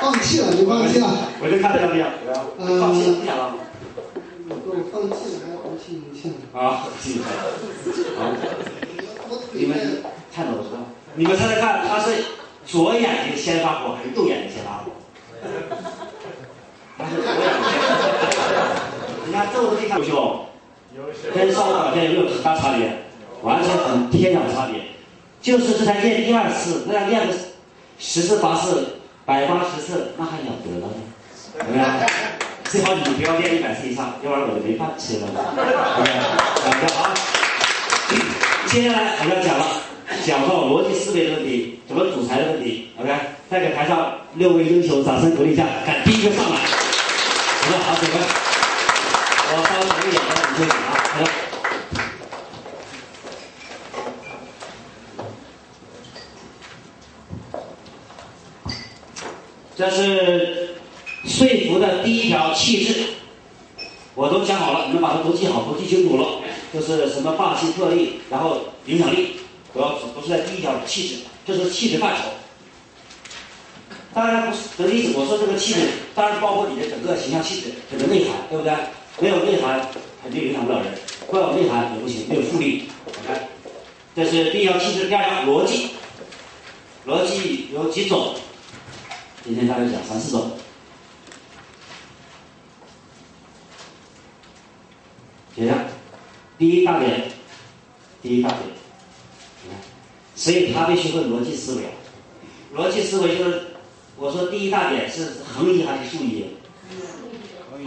放弃了，你放弃了。我就看这张面，放弃了，不想了。我放弃了，还要放弃一下。啊，继续。好。你们看懂了是吧？你们猜猜看，他是左眼睛先发火还是右眼睛先发火？他是左眼睛。你看这个非常优秀，跟上午表现有没有很大差别？完全很天壤差别。就是这台练第二次，那要练个十次八次、百八十次，那还了得了呢？怎么样？最好你不要练一百次以上，要不然我就没饭吃了。OK，大家好。接下来我们要讲了，讲到逻辑思维的问题，怎么组材的问题。OK，再给台上六位英雄掌声鼓励一下，看第一个上来。好的，好，准备。我稍微长一点的，你休息啊，好的。这是说服的第一条气质，我都讲好了，你们把它都记好，都记清楚了。就是什么霸气、特力，然后影响力，主要都是在第一条气质，这是气质范畴。当然不是的意思，我说这个气质，当然包括你的整个形象气质，整个内涵，对不对？没有内涵，肯定影响不了人。光有内涵也不行，没有复利。OK，这是第一条气质。第二条逻辑，逻辑有几种？今天大概讲三四种。写下，第一大点，第一大点，所以他必须会逻辑思维。逻辑思维就是，我说第一大点是横一还是竖一？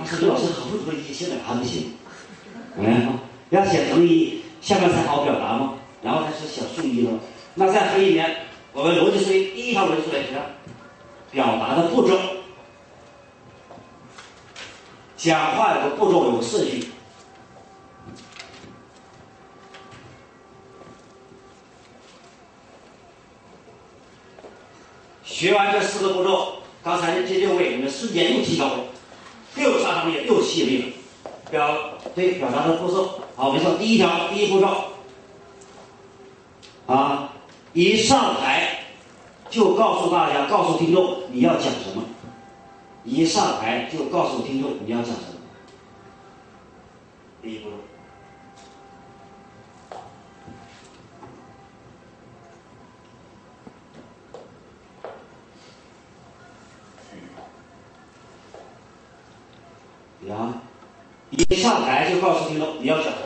他说老师横不可以，现在还不行。嗯，要写横一，下面才好表达吗？然后才是小竖一了。那在横里面，我们逻辑思维第一条逻辑思维是。表达的步骤，讲话的步骤，有个顺序。学完这四个步骤，刚才这六位你们瞬间又提高了，又有杀伤力，又吸引力了。表对表达的步骤，好，没错。第一条，第一步骤，啊，一上台。就告诉大家，告诉听众你要讲什么。一上台就告诉听众你要讲什么。第一步骤，呀，一上台就告诉听众你要讲什么。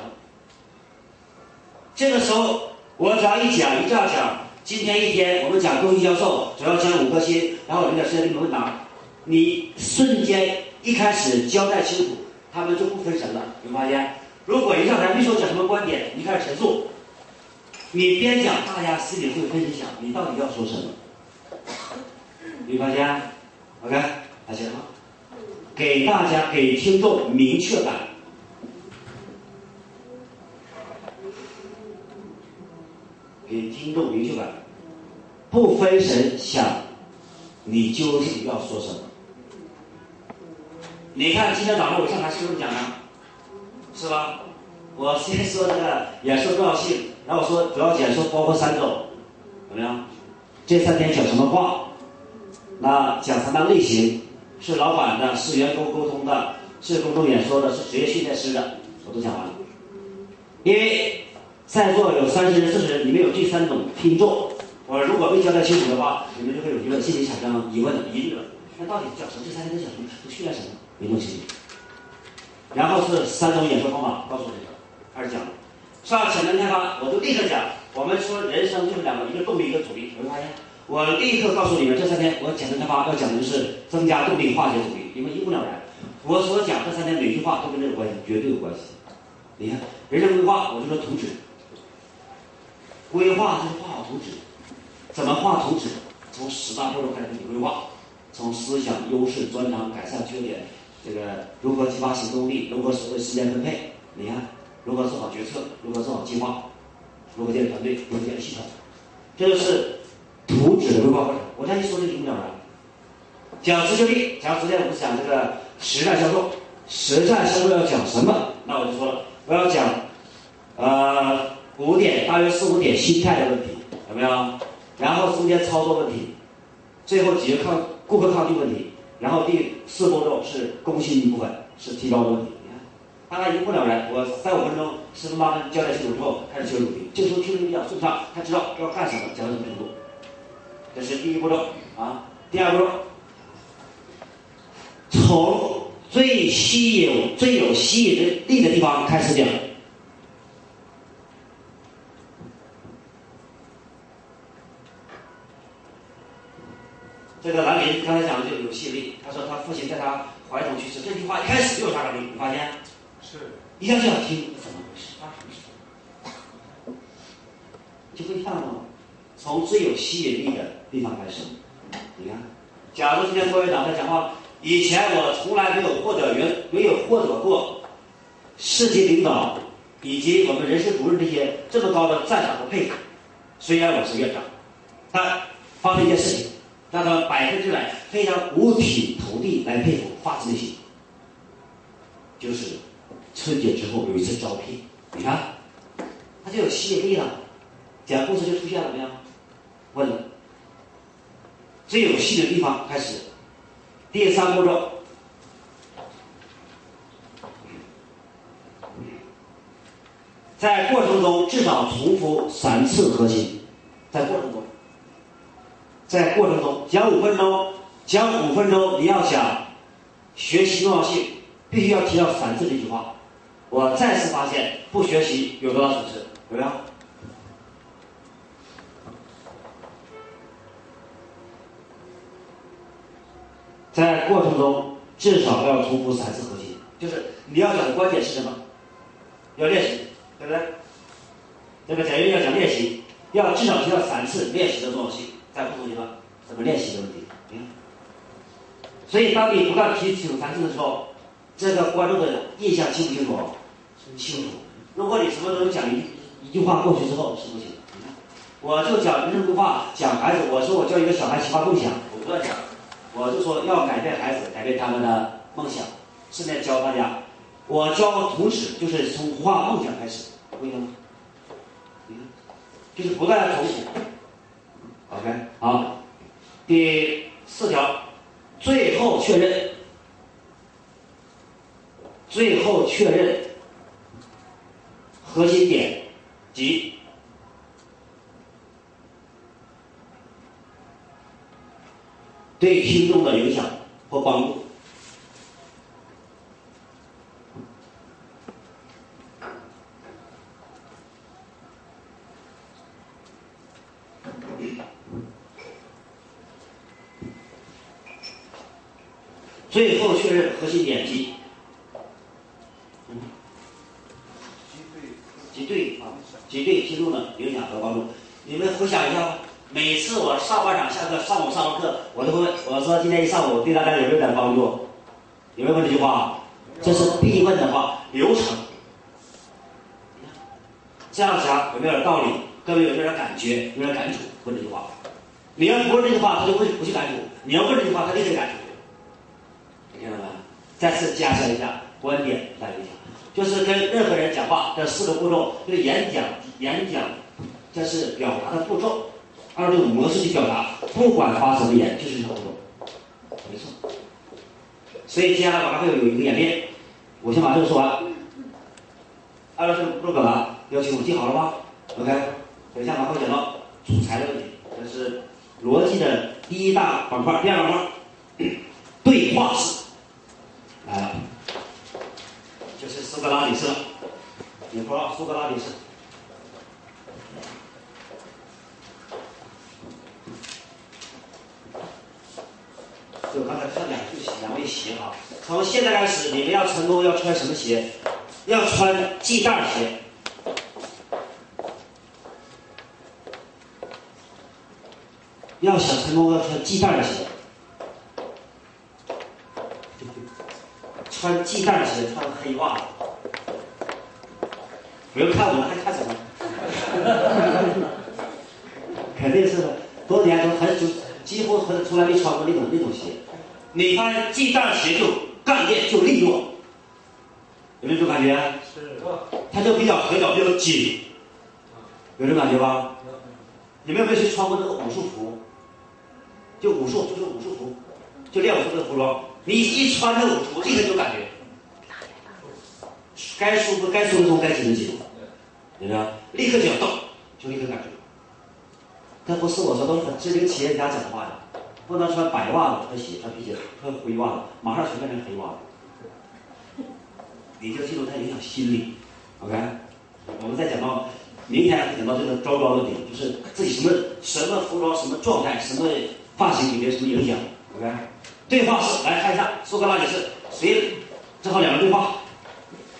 这个时候，我只要一讲，一这样讲。今天一天，我们讲公益销售，主要讲五颗星，然后留点时间给你们问答。你瞬间一开始交代清楚，他们就不分神了。有发现？如果一上台没说讲什么观点，你开始陈述，你边讲，大家心里会分析想，你到底要说什么？有发现？OK，发现吗？给大家给听众明确感。给听众明确感，不分神想，你究竟要说什么？你看今天早上我上台是不是讲的？是吧？我先说这个演说重要性，然后说主要演说包括三种，怎么样？这三天讲什么话？那讲三大类型，是老板的，是员工沟通的，是公众演说的，是职业训练师的，我都讲完了，因为。在座有三十人、四十人，你们有这三种听众。我如果没交代清楚的话，你们就会有疑问，心里产生疑问、疑虑了。那到底讲什么？这三天都讲什么？都训练什么？没弄清楚。然后是三种演说方法，告诉你们，开始讲。上潜能开发，我就立刻讲。我们说人生就是两个，一个动力，一个阻力。有没有发现？我立刻告诉你们，这三天我潜能开发要讲的就是增加动力，化解阻力，你们一目了然。我所讲这三天每句话都跟这个关系，绝对有关系。你看，人生规划，我就说图纸。规划就是画好图纸，怎么画图纸？从十大步骤开始给你规划，从思想、优势、专长、改善缺点，这个如何激发行动力，如何实现时间分配？你看，如何做好决策，如何做好计划，如何建立团队，如何建立系统，这就是图纸的规划过程。我这样一说就听不了了。讲执行力，讲昨天我们讲这个实战销售，实战销售要讲什么？那我就说了，我要讲，呃。五点，大约四五点心态的问题有没有？然后中间操作问题，最后几个抗顾客抗拒问题，然后第四步骤是攻心一部分，是提高的问题。你看，大概一目了然，我三五分钟、十分八分交代清楚之后，开始学主题，这时候听力比较顺畅，他知道要干什么，讲什么程度。这是第一步骤啊，第二步骤，从最吸引、最有吸引力的地方开始讲。这个兰陵刚才讲的就有吸引力。他说他父亲在他怀中去世，这句话一开始就有杀伤力，你发现？是。一下就想听怎么回事，发生什么事？就会看到，从最有吸引力的地方开始。你看，假如今天郭院长在讲话，以前我从来没有获得原没有获得过市级领导以及我们人事主任这些这么高的赞赏和配合。虽然我是院长，但发生一件事情。让他百分之百非常五体投地来佩服，发自内心。就是春节之后有一次招聘，你看，他就有吸引力了，讲故事就出现了没有？问了，最有戏的地方开始，第三步骤，在过程中至少重复三次核心，在过程中。在过程中讲五分钟，讲五分钟，你要想学习重要性，必须要提到三次这句话。我再次发现，不学习有多大损失？有没有？在过程中至少要重复三次核心，就是你要讲的关键是什么？要练习，对不对？这个讲员要讲练习，要至少提到三次练习的重要性。在不同地方怎么练习的问题，嗯，所以当你不断提醒三次的时候，这个观众的印象清不清楚？清楚。如果你什么都讲一一句话过去之后是不行。你看，我就讲人生规划，讲孩子，我说我教一个小孩启发梦想，我不断讲，我就说要改变孩子，改变他们的梦想，顺便教大家，我教同时就是从画梦想开始，不一样吗？你看，就是不断的重复。OK，好，第四条，最后确认，最后确认核心点及对听众的影响或帮助。最后确认核心点击，击对，击对啊，击对听众的影响和帮助。你们回想一下，每次我上半场下课，上午上完课，我都会我说今天一上午对大家有没有点帮助？有没有问这句话？这是必问的话，流程。这样讲有没有点道理？各位有没有点感觉？有点感触？问这句话。你要不问这句话，他就会不去感触；你要问这句话，他就会感触。听到没？再次加强一下观点来影响，就是跟任何人讲话这四个步骤，这个演讲演讲，这是表达的步骤，按照这种模式去表达，不管发什么言，就是这个步骤，没错。所以接下来马上会有一个演练，我先把这个说完。按照这个步骤表达，要求，记好了吗？OK，等一下马上会讲到主材的问题，这是逻辑的第一大板块，第二板块，对话式。来了，就是苏格拉底式了。你说苏格拉底式，我刚才看两句两位鞋哈，从现在开始，你们要成功要穿什么鞋？要穿系带鞋。要想成功，要穿系带鞋。穿系带鞋，穿黑袜子，不用看我们，还看什么？肯定是的几乎很从来没穿过那种那种鞋。你看系带鞋就干练就利落，有没有这种感觉？是。它就比较合脚，比较紧，有这种感觉吧？你们有没有去穿过那个武术服？就武术，就是武术服，就练武术的服装，你一穿着我，我立刻就感觉，该舒服该松的松，该紧的紧，明白吗？立刻就要动，就立刻感觉。这不是我说，都是这些企业家讲的话呀。不能穿白袜子的鞋，穿皮鞋，穿灰袜子，马上全变成黑袜子。你就记住它影响心理，OK？我们再讲到明天还会讲到这个糟糕的点，就是自己什么什么服装、什么状态、什么发型给别人什么影响，OK？对话式来看一下，苏格拉底是谁？正好两个对话，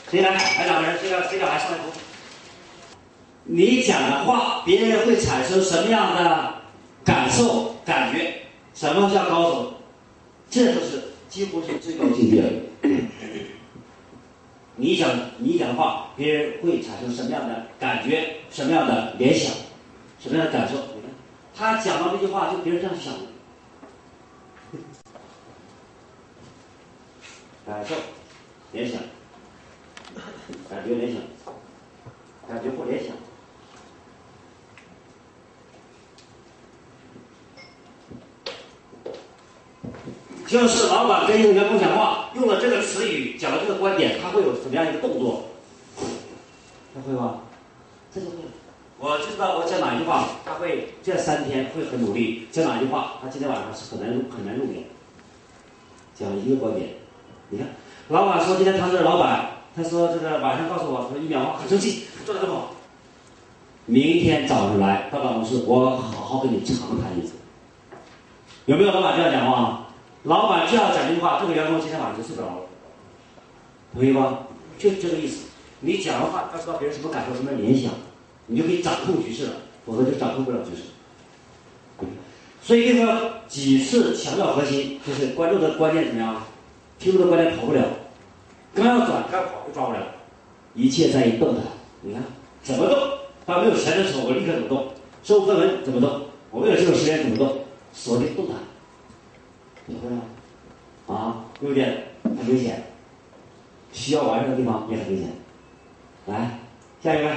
谁来？来两个人，谁来谁俩来上来读？你讲的话，别人会产生什么样的感受、感觉？什么叫高手？这就是几乎是最高境界了。你讲你讲的话，别人会产生什么样的感觉？什么样的联想？什么样的感受？你看，他讲到这句话，就别人这样想的。感受、联想、感觉、联想、感觉或联想。就是老板跟员工讲话，用了这个词语，讲了这个观点，他会有什么样一个动作？他会吗？这就会。我就知道我讲哪一句话，他会这三天会很努力。讲哪一句话，他今天晚上是很难很难入眠。讲一个观点，你看，老板说今天他是老板，他说这个晚上告诉我，说一秒钟很生气，做的这么好。明天早上来到办公室，我好好跟你长谈一次。有没有老板这样讲话？老板这样讲这句话，这个员工今天晚上就睡不着了，同意吗？就这个意思。你讲的话，要知道别人什么感受、什么联想，你就可以掌控局势了，否则就掌控不了局势。所以这个几次强调核心，就是观众的观念怎么样？听众的观念跑不了，刚要转，刚跑就抓不了。一切在于动态。你看怎么动？当没有钱的时候，我立刻怎么动？收分文怎么动？我没有这个时间怎么动？锁定动态。你会吗？啊，有点很危险，需要完善的地方也很危险。来，下一位。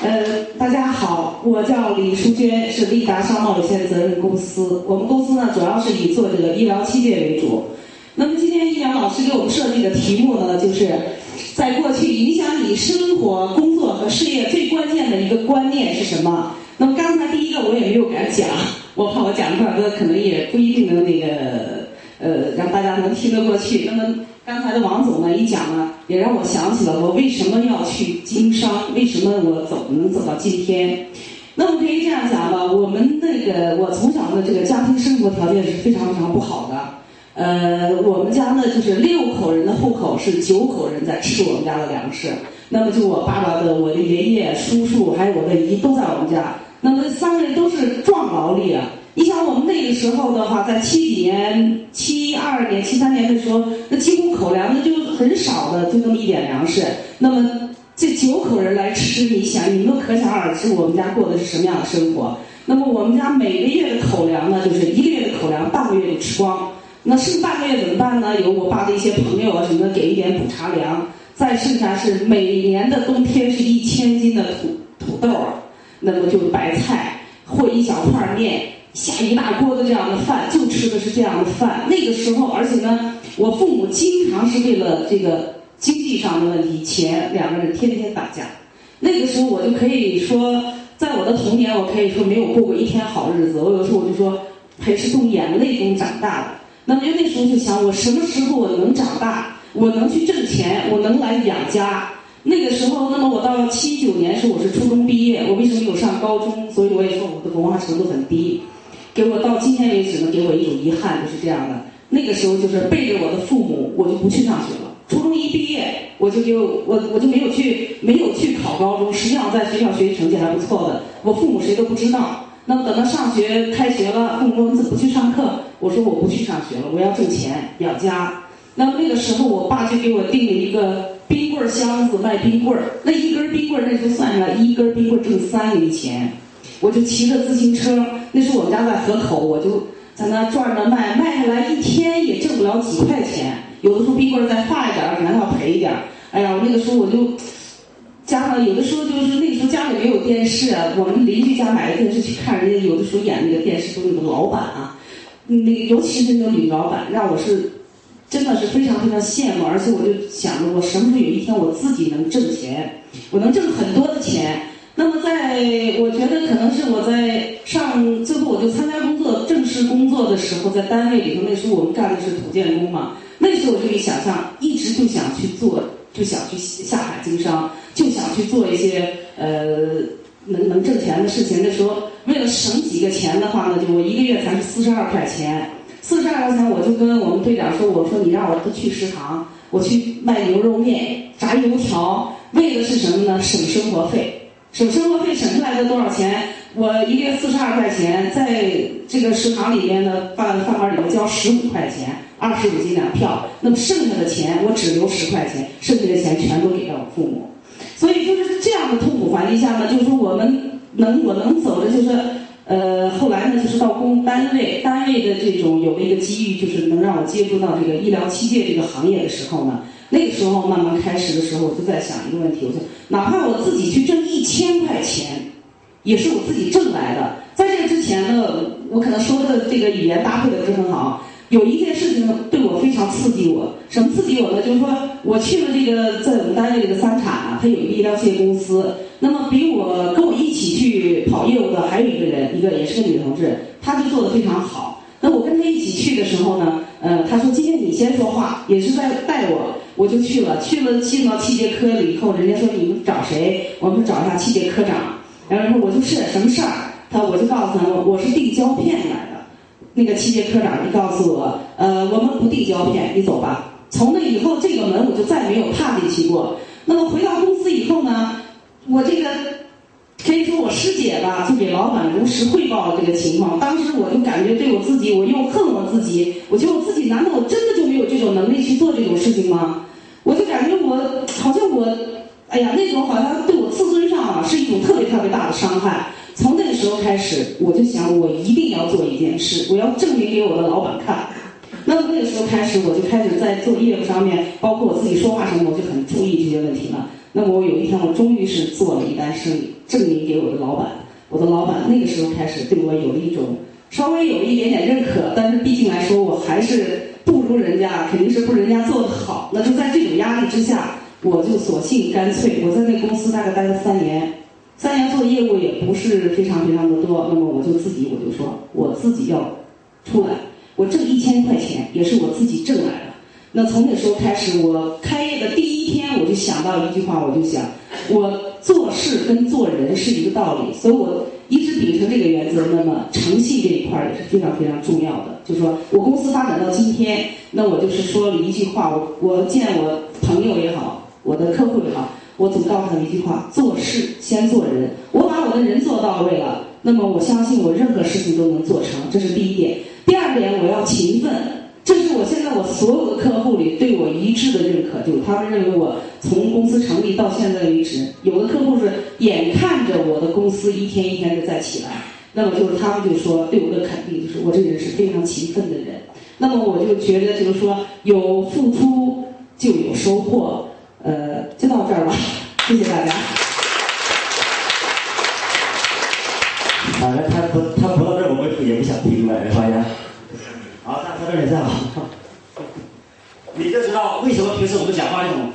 呃，大家好，我叫李淑娟，是利达商贸有限责任公司。我们公司呢，主要是以做这个医疗器械为主。那么今天易阳老师给我们设计的题目呢，就是在过去影响你生活、工作和事业最关键的一个观念是什么？那么刚才第一个我也没有敢讲，我怕我讲出来的可能也不一定能那个呃让大家能听得过去。那么刚才的王总呢一讲呢，也让我想起了我为什么要去经商，为什么我走能走到今天。那么可以这样讲吧，我们那个我从小的这个家庭生活条件是非常非常不好的。呃，我们家呢就是六口人的户口是九口人在吃我们家的粮食。那么就我爸爸的、我的爷爷、叔叔还有我的姨都在我们家。那么三个人都是壮劳力啊！你想我们那个时候的话，在七几年、七二年、七三年的时候，那几乎口粮那就很少的，就那么一点粮食。那么这九口人来吃，你想，你们可想而知我们家过的是什么样的生活。那么我们家每个月的口粮呢，就是一个月的口粮，半个月就吃光。那剩半个月怎么办呢？有我爸的一些朋友啊什么的给一点补茶粮，再剩下是每年的冬天是一千斤的土土豆儿。那么就白菜和一小块面，下一大锅的这样的饭，就吃的是这样的饭。那个时候，而且呢，我父母经常是为了这个经济上的问题，钱两个人天天打架。那个时候，我就可以说，在我的童年，我可以说没有过过一天好日子。我有时候我就说，还是从眼泪中长大的。那么就那时候就想，我什么时候我能长大？我能去挣钱？我能来养家？那个时候，那么我到了七九年时，我是初中毕业，我为什么没有上高中？所以我也说我的文化程度很低，给我到今天为止呢，给我一种遗憾，就是这样的。那个时候就是背着我的父母，我就不去上学了。初中一毕业，我就就我我就没有去没有去考高中。实际上在学校学习成绩还不错的，我父母谁都不知道。那么等到上学开学了，父母说你怎么不去上课？我说我不去上学了，我要挣钱养家。那么那个时候，我爸就给我定了一个。冰棍箱子卖冰棍儿，那一根冰棍儿那时候算下来，一根冰棍儿挣三厘钱。我就骑着自行车，那时候我们家在河口，我就在那转着卖，卖下来一天也挣不了几块钱。有的时候冰棍儿再化一点儿，可能要赔一点儿。哎呀，我那个时候我就加上有的时候就是那时候家里没有电视，我们邻居家买的电视去看人家，有的时候演那个电视都那个老板啊，那尤其是那个女老板，让我是真的是非常非常羡慕，而且我就想着我什么时候有一天我自己能挣钱，我能挣很多的钱。那么在我觉得可能是我在上最后我就参加工作正式工作的时候，在单位里头，那时候我们干的是土建工嘛，那时候我就一想象，一直就想去做，就想去下海经商，就想去做一些呃能能挣钱的事情。那时候为了省几个钱的话呢，就我一个月才是四十二块钱，四十二块钱我就跟我们队长说，我说你让我不去食堂，我去卖牛肉面、炸油条，为的是什么呢？省生活费。省生活费省下来的多少钱？我一个月四十二块钱，在这个食堂里面的饭饭馆里面交十五块钱，二十五斤两票。那么剩下的钱我只留十块钱，剩下的钱全都给了我父母。所以就是这样的痛苦环境下呢，就是说我们能我能走的，就是呃后来呢，就是到工单位单位的这种有了一个机遇，就是能让我接触到这个医疗器械这个行业的时候呢。那个时候慢慢开始的时候，我就在想一个问题：我说，哪怕我自己去挣一千块钱，也是我自己挣来的。在这之前呢，我可能说的这个语言搭配的不是很好。有一件事情，对我非常刺激我。什么刺激我呢？就是说，我去了这个在我们单位这个三产啊，它有一个医疗器械公司。那么比我跟我一起去跑业务的还有一个人，一个也是个女同志，她就做的非常好。那我跟她一起去的时候呢，呃，她说今天你先说话，也是在带我。我就去了，去了进到器械科里以后，人家说你们找谁？我们找一下器械科长。然后说我就是什么事儿？他我就告诉他我我是递胶片来的。那个器械科长就告诉我，呃，我们不递胶片，你走吧。从那以后，这个门我就再没有踏进去过。那么回到公司以后呢，我这个。可以说我师姐吧，就给老板如实汇报了这个情况。当时我就感觉对我自己，我又恨我自己。我觉得我自己，难道我真的就没有这种能力去做这种事情吗？我就感觉我好像我，哎呀，那种好像对我自尊上啊是一种特别特别大的伤害。从那个时候开始，我就想我一定要做一件事，我要证明给我的老板看。那么那个时候开始，我就开始在做业务上面，包括我自己说话什么，我就很注意这些问题了。那么我有一天，我终于是做了一单生意，证明给我的老板。我的老板那个时候开始对我有了一种稍微有一点点认可，但是毕竟来说，我还是不如人家，肯定是不如人家做的好。那就在这种压力之下，我就索性干脆，我在那公司大概待了三年，三年做业务也不是非常非常的多。那么我就自己我就说，我自己要出来，我挣一千块钱也是我自己挣来的。那从那时候开始，我开业的第一天，我就想到一句话，我就想，我做事跟做人是一个道理，所以我一直秉承这个原则。那么诚信这一块也是非常非常重要的。就说我公司发展到今天，那我就是说了一句话，我我见我朋友也好，我的客户也好，我总告诉他们一句话：做事先做人。我把我的人做到位了，那么我相信我任何事情都能做成，这是第一点。第二点，我要勤奋。这是我现在我所有的客户里对我一致的认可，就他们认为我从公司成立到现在为止，有的客户是眼看着我的公司一天一天的在起来，那么就是他们就说对我的肯定，就是我这个人是非常勤奋的人。那么我就觉得就是说有付出就有收获，呃，就到这儿吧，谢谢大家。反正，他不他不到这儿，我们也不想听了，发现。好，大家这里站好，你就知道为什么平时我们讲话那种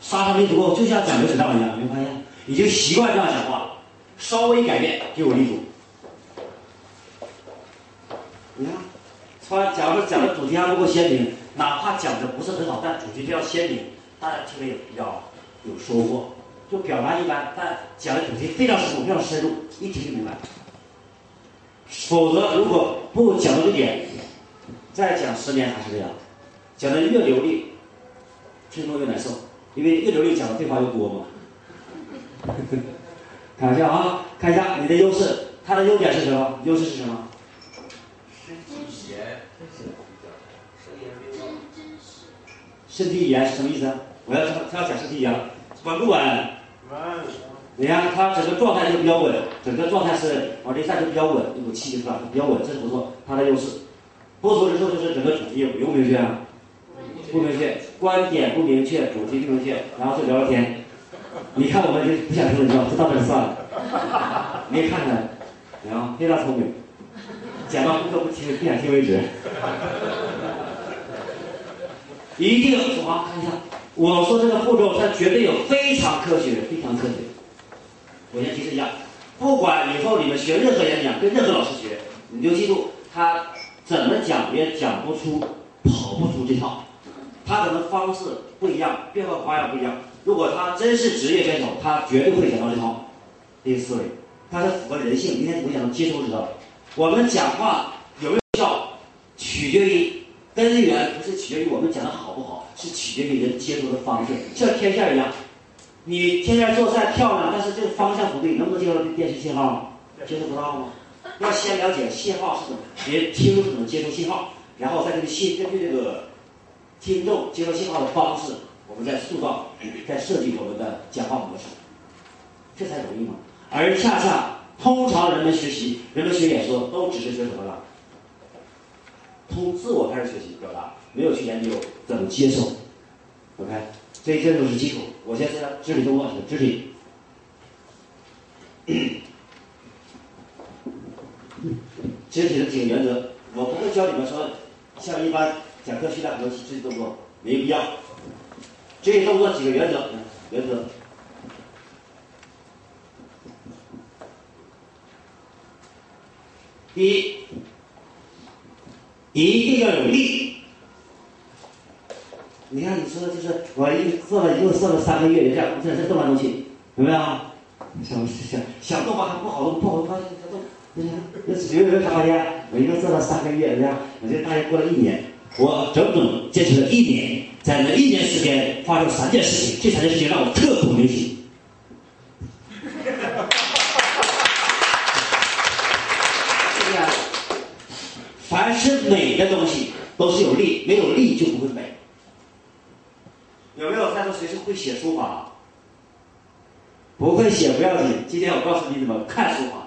杀伤力足够，就像讲流水账一样，没发现？你就习惯这样讲话，稍微改变就有力度。你看，他假如说讲的主题还不够鲜明，哪怕讲的不是很好，但主题就要鲜明，大家听了也比较有收获。就表达一般，但讲的主题非常深入，非常深入，一听就明白。否则，如果不讲到这点，再讲十年还是这样，讲的越流利，听众越难受，因为越流利讲的废话越多嘛。开玩笑啊，看一下你的优势，他的优点是什么？优势是什么？身体语言，身体语言是什么意思？我要他要讲身体语言，稳不稳？稳。你看他整个状态就比较稳，整个状态是往这一站就比较稳，一股气是吧？比较稳，这是不错，他的优势。不足之处就是整个主题不明确啊，不明确，观点不明确，主题不明确，然后就聊聊天，你看我们就不想听了，你知道，就到这儿算了。你也看看，啊，非常聪明，讲到不得不听，不想听为止。一定什么？看一下，我说这个步骤，它绝对有非常科学，非常科学。我先提示一下，不管以后你们学任何演讲，跟任何老师学，你就记住，他怎么讲也讲不出、跑不出这套。他可能方式不一样，变化花样不一样。如果他真是职业选手，他绝对会讲到这套这个思维，他是符合人性。明天我讲的接触知道，我们讲话有没有效，取决于根源，不是取决于我们讲的好不好，是取决于人接触的方式。像天线一样，你天线做再漂亮，但是这个方向不对，能不能接收电视信号？接触不到吗？要先了解信号是怎么，别听是怎么接收信号，然后再根据信根据这个。听众接收信号的方式，我们再塑造、再设计我们的讲话模式，这才容易嘛。而恰恰，通常人们学习、人们学演说，都只是学什么了？从自我开始学习表达，没有去研究怎么接受。OK，所以这就是基础。我先说肢体动作是肢体，肢体的几个原则，我不会教你们说像一般。讲课训练很多肢体动作，没必要。肢体动作几个原则，原则。第一，一定要有力。你看，你说的就是我一做了，又做了三个月，这样这这动来动去，有没有？想想想动吧，还不好动，不好动，想动，不行。那有没有发现？我一共做了三个月，这样，我就大约过了一年。我整整坚持了一年，在那一年时间发生三件事情，这三件事情让我刻骨铭心。是不是？凡是美的东西都是有利，没有利就不会美。谁是会写书法？不会写不要紧，今天我告诉你怎么看书法。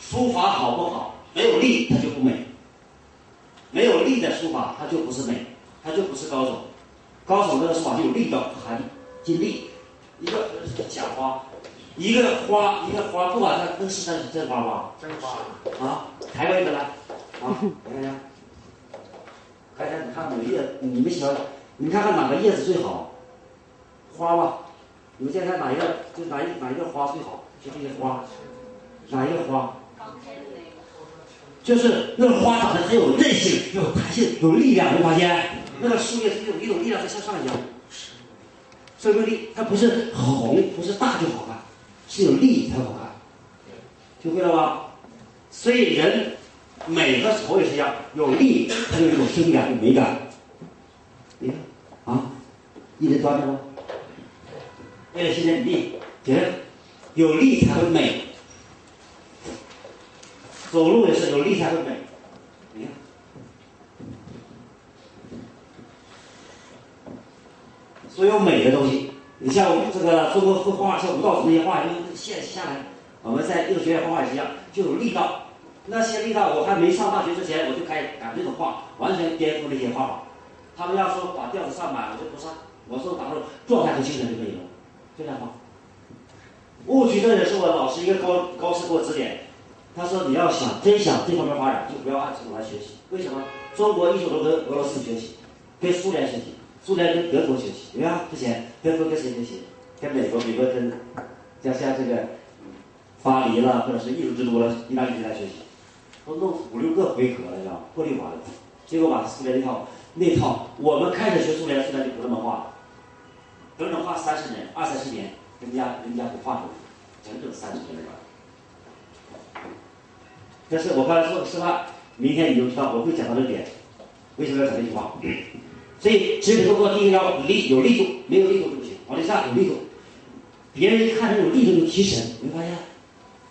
书法好不好？没有力它就不美。没有力的书法，它就不是美，它就不是高手。高手那个书法就有力道，含金力。一个假花，一个花，一个花，不管它那是真是真花吗？真花。啊，抬过一个来，啊，你看看，看看你看哪个叶，你们喜欢，你看看哪个叶子最好？花吧，你们现在哪一个就哪一哪一个花最好？就这些花，哪一个花？就是那个花长得很有韧性、有弹性、有力量，没发现？那个树叶是有一种力量在向上扬，生命力，它不是红，不是大就好看，是有力才好看，学会了吧？所以人美和丑也是一样，有力它就有生命感、有美感。你看啊，一直端着吗？为了训练力，觉得有力才会美。走路也是有力才会美，你看，所有美的东西，你像这个中国绘画像吴道子那些画，用线下来，我们在艺术学院画画也是一样，就有力道。那些力道，我还没上大学之前，我就开始赶这种画，完全颠覆那些画法。他们要说把调子上满，我就不上。我说打入状态和精神就可以了，就这样画。误区这也是我老师一个高高师给我指点。他说：“你要想真想这方面发展，就不要按这种来学习。为什么？中国艺术都跟俄罗斯学习，跟苏联学习，苏联跟德国学习，对吧？之前德国跟谁学习？跟美国，美国跟像像这个巴黎了，或者是艺术之都了，意大利来学习，都弄五六个回合了，你知道吗？破绿化的，结果把苏联那套那套，我们开始学苏联，苏联就不那么画了，整整画三十年，二三十年，人家人家不画出来，整整三十年了。”但是我刚才说的示范，明天你就知道我会讲到这点，为什么要讲这句话？所以肢体动作第一个要力有力度，没有力度就不行。往这下有力度，别人一看这种力度就提神，没发现？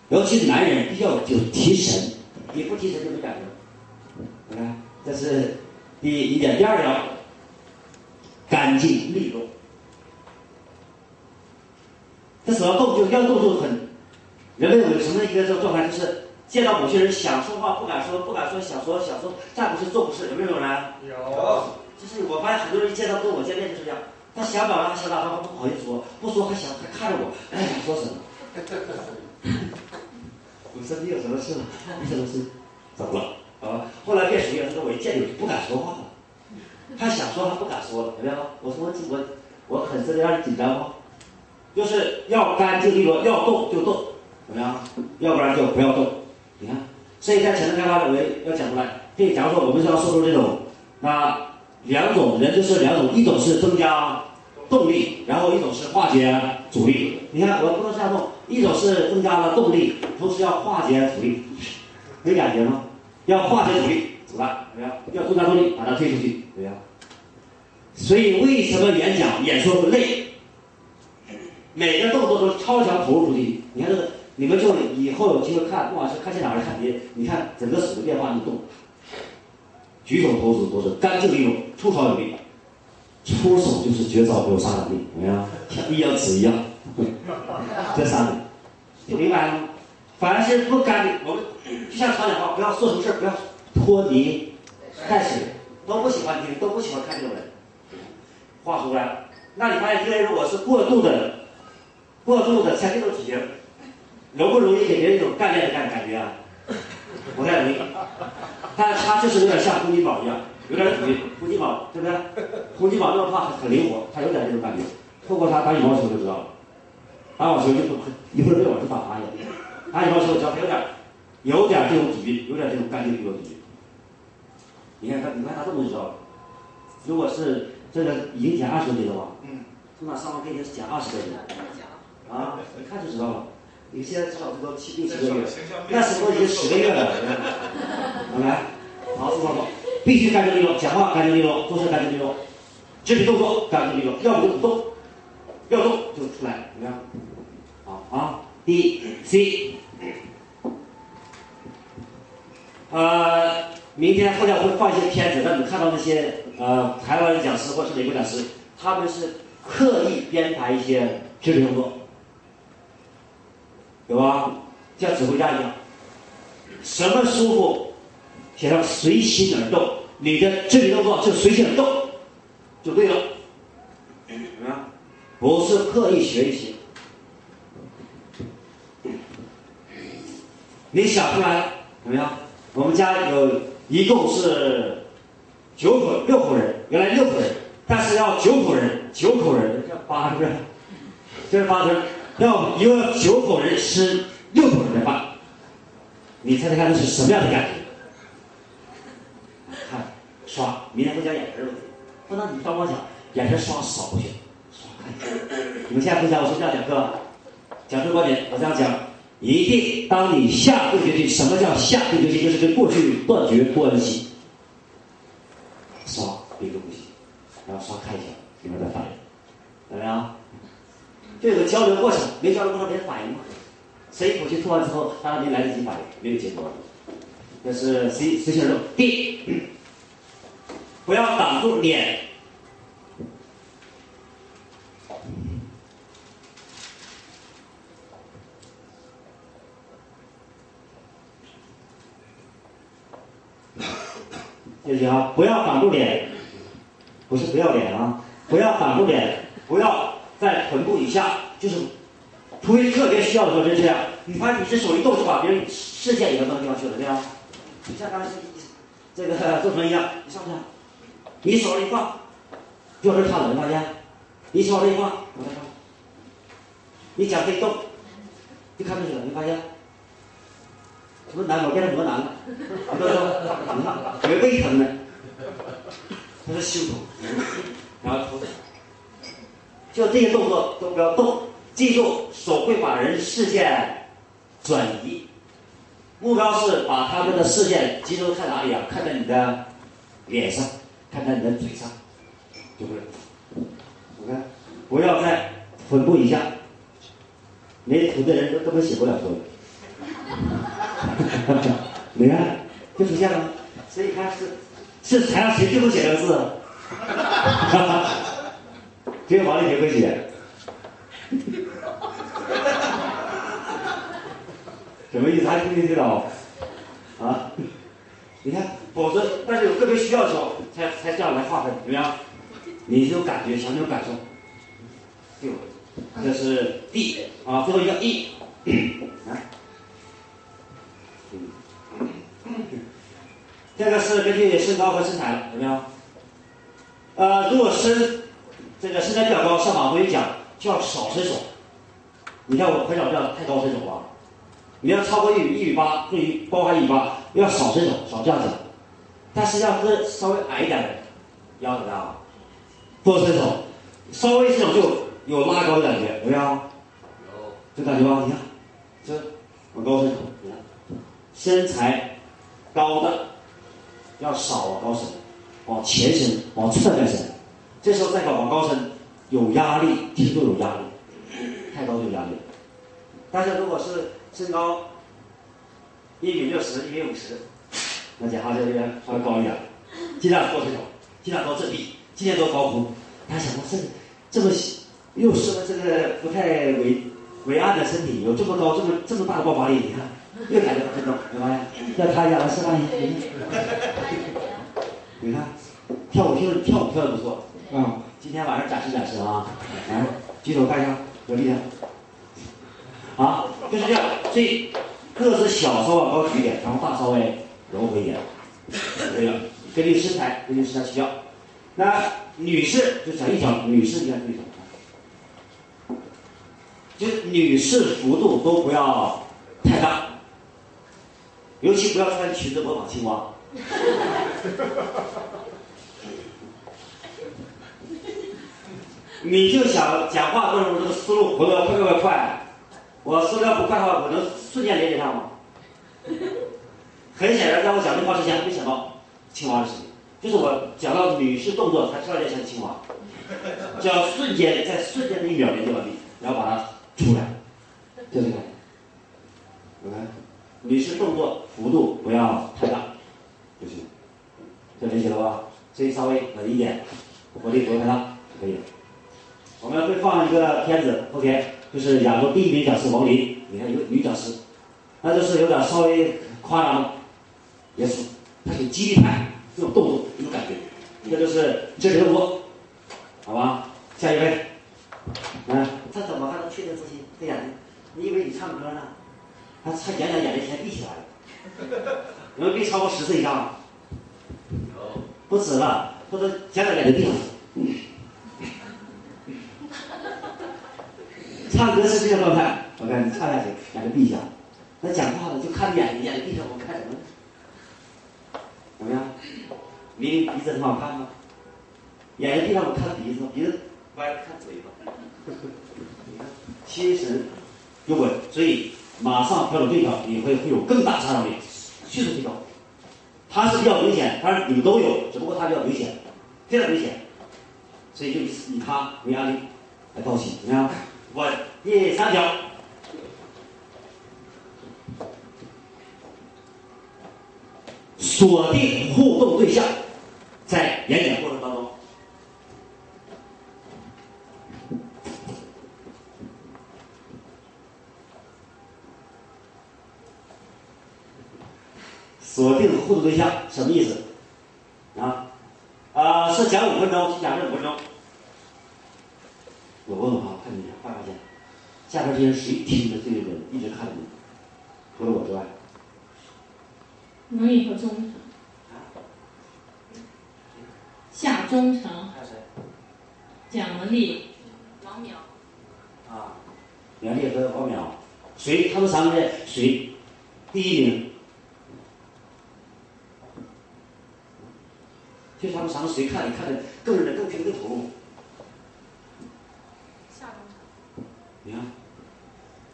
尤其是男人必须要有提神，你不提神就没感觉。你看，这是第一点，第二点，干净利落。这手要动就要动就很，人们有什么一个这种状态就是。见到某些人想说话不敢说，不敢说想说想说，站不是坐不是，有没有人？有。就是我发现很多人一见到跟我见面就是这样，他想表达，想表达，他不好意思说，不说还想还看着我，哎，想说什么？我说你有什么事吗？你什么事？怎么了？啊，后来变熟了，他说我一见你不敢说话了，他想说他不敢说了，有没有？我说我我我很是让你紧张吗？就是要干净利落，要动就动，怎么样？要不然就不要动。你看，所以在潜能开发里，我要讲出来。可以，假如说我们是要说出这种，那两种人就是两种，一种是增加动力，然后一种是化解阻力。你看，我不能这样弄，一种是增加了动力，同时要化解阻力，没感觉吗？要化解阻力，怎么办？怎么样？要增加动力，把它推出去，怎么样？所以为什么演讲演说不累？每个动作都超强投入出去。你看这个，你们就以后有机会看，不管是看现场还是看别，你看整个手的变化，你动，举手投足都是干净利落，出手有力。出手就是绝招，没有杀伤力，怎么样？像一阳指一样，这三个，就明白了吗？凡是不干净，我们就像常讲话，不要做什么事不要拖泥带水，都不喜欢听，都不喜欢看这种人。话说回来，那你发现一个人如果是过度的。过度的像这种体型，容不容易给别人一种干练的感感觉啊？不太容易。但是他就是有点像洪金宝一样，有点属于洪金宝，对不对？洪金宝那么胖，很灵活，他有点这种感觉。透过他打羽毛球就知道了，打网球就一会儿被网球打他一样。打羽毛球只要他有点，有点这种底蕴，有点这种干练的这种底蕴。你看他，你看他动作就知道了。如果是这个已经减二十斤的话？嗯。从那上完已经减二十多斤。啊，一看就知道了。你现在至少知道七六七个月，那时候已经十个月了。来，好，四方走，必须干净利落，讲话干净利落，做事干净利落，肢体动作干净利落，要不就不动，要动就出来，怎么样？好啊，D C。呃，明天后天会放一些片子，让你们看到那些呃台湾讲师或是美国讲师，他们是刻意编排一些肢体动作。有吧？像指挥家一样，什么舒服，写上随心而动，你的肢体动作就随心而动，就对了。怎么样？不是刻意学习。你想出来了怎么样？我们家有一共是九口六口人，原来六口人，但是要九口人，九口人这八是不是？这是八分。要一个九口人吃六口人的饭，你猜猜看这是什么样的感觉？看刷，明天不讲眼神问题，不能你帮我讲，眼神刷少不行，刷看。你们现在不讲，我说这样讲课，讲这个观点，我这样讲，一定当你下定决心，什么叫下定决心？就是跟过去断绝关系。刷一个呼吸，然后刷看一下里面的反应，怎么样？就有个交流过程，没交流过程没反应吗？谁一口气吐完之后，大家没来得及反应，没有结果。这是 C 随心而动。D，不要挡住脸。谢谢啊！不要挡住脸，不是不要脸啊！不要挡住脸，不要。在臀部以下，就是除非特别需要的时候，就这样。你发现你这手一动，就把别人视线移到那个地方去了，对吧？你像刚才这个做成一样，你上不上？你手一放，就是看了，你发现？你手一放，我再看。你脚可以动，就看这去了，你发现？什么男我变成魔男了？你都说，觉胃疼呢？他是胸口，然后头。就这些动作都不要动，记住手会把人视线转移，目标是把他们的视线集中看哪里啊？看在你的脸上，看在你的嘴上，就不对？我看，不要在臀部以下，没图的人都根本写不了臀。你看，就出现了，所以你看是是台上谁最会写这个字？只有王丽杰会写，什么意思？还听没听懂？啊？你看，否则，但是有个别需要的时候，才才这样来划分，怎么样？你就感觉想有感受。六，这是 D 啊，最后一个 E，来，这个是根据身高和身材了，有没有？呃，如果身这个身材比较高，上马会讲就要少伸手。你看我很少这样太高伸手吧？你要超过一米一米八，对于包含一米八，要少伸手，少这样子。但是要跟稍微矮一点的，要怎么样？多伸手，稍微伸手就有拉高的感觉，有没有？有，这感觉吧？你看，这往高伸手，你看，身材高的要少往高伸，往前伸，往侧面伸。这时候再搞往高伸，有压力，体重有压力，太高就有压力。但是如果是身高一米六十、一米五十，那讲话这边稍微高一点，尽量多伸手，尽量多振臂，尽量多高呼。他想说这这么又是这个不太伟伟岸的身体，有这么高这么这么大的爆发力，你看又感觉很重，没发现？要他一下来示范一下，你看跳舞跳跳舞跳的不错嗯！今天晚上展示展示啊，来举手看一下，有力量。啊，就是这样，所以个子小稍微高举一点，然后大稍微柔和一点，这个根据身材，根据身材需要。那女士就讲一讲，女士你看注意什么？就女士幅度都不要太大，尤其不要穿裙子模仿青蛙。你就想讲话过程中这个思路活得快快快快。我说要不快的话，我能瞬间连接上吗？很显然，在我讲这话之前，没想到青蛙的事情。就是我讲到女士动作，才突然间想青蛙，就要瞬间在瞬间的一秒连接完毕，然后把它出来，就这个。来，女士动作幅度不要太大就行，这理解了吧？所以稍微稳一点，活力不要太大就可以了。我们会放一个片子，，OK，。就是亚洲第一名讲师王林，你看一个女讲师，那就是有点稍微夸张，也是，他是激励派这种动作，这种感觉，这就是这人物，好吧？下一位，嗯，他怎么还能确定自己的眼睛？你以为你唱歌呢？他他演讲眼睛全闭起来了，有没有闭超过十次以上？有，不止了，或者讲讲眼睛闭上。唱歌是这个状态，我看你唱下去，眼睛闭下。那讲话呢，就看眼睛，眼睛闭上，我看什么？怎么样？明明鼻子很好看吗？眼睛闭上，我看鼻子，鼻子歪看嘴巴。你看，心神又稳，所以马上调整对调，你会会有更大杀伤力，迅速提高。他是比较明显，当然你们都有，只不过他比较明显，非常明显，所以就以他为案例来报喜，怎么样？稳，第三条，锁定互动对象，在演讲过程当中，锁定互动对象什么意思？啊，啊，是讲五分钟，讲这五分钟。我问问啊，看你发没发现，下边这些谁听着这个人一直看着你，除了我之外。能以和忠诚。夏忠诚。还有谁？蒋文丽。王淼。啊，杨丽和王淼，谁？他们三个谁？第一名。就他们三个谁看？你看的更认真、更听、更投入。你看，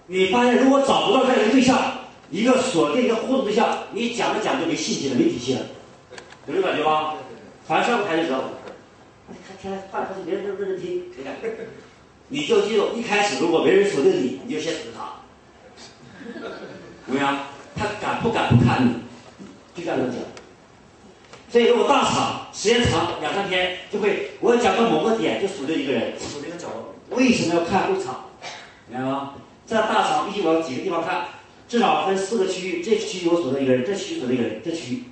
你发现如果找不到这样一个对象，一个锁定一个互动对象，你讲着讲就没信心了，没底气了，有这种感觉吧？反正上台的时候，他天天饭说别人都认真听，没感觉。你就记住，一开始如果没人锁定你，你就先死他。怎么样？他敢不敢不看你？就这样讲。所以如果大场时间长，两三天就会，我讲到某个点就锁定一个人，锁定个角落。为什么要看会场？明白吗？在大场必须往几个地方看，至少分四个区域。这区域我锁定一个人，这区域锁定一个人，这区域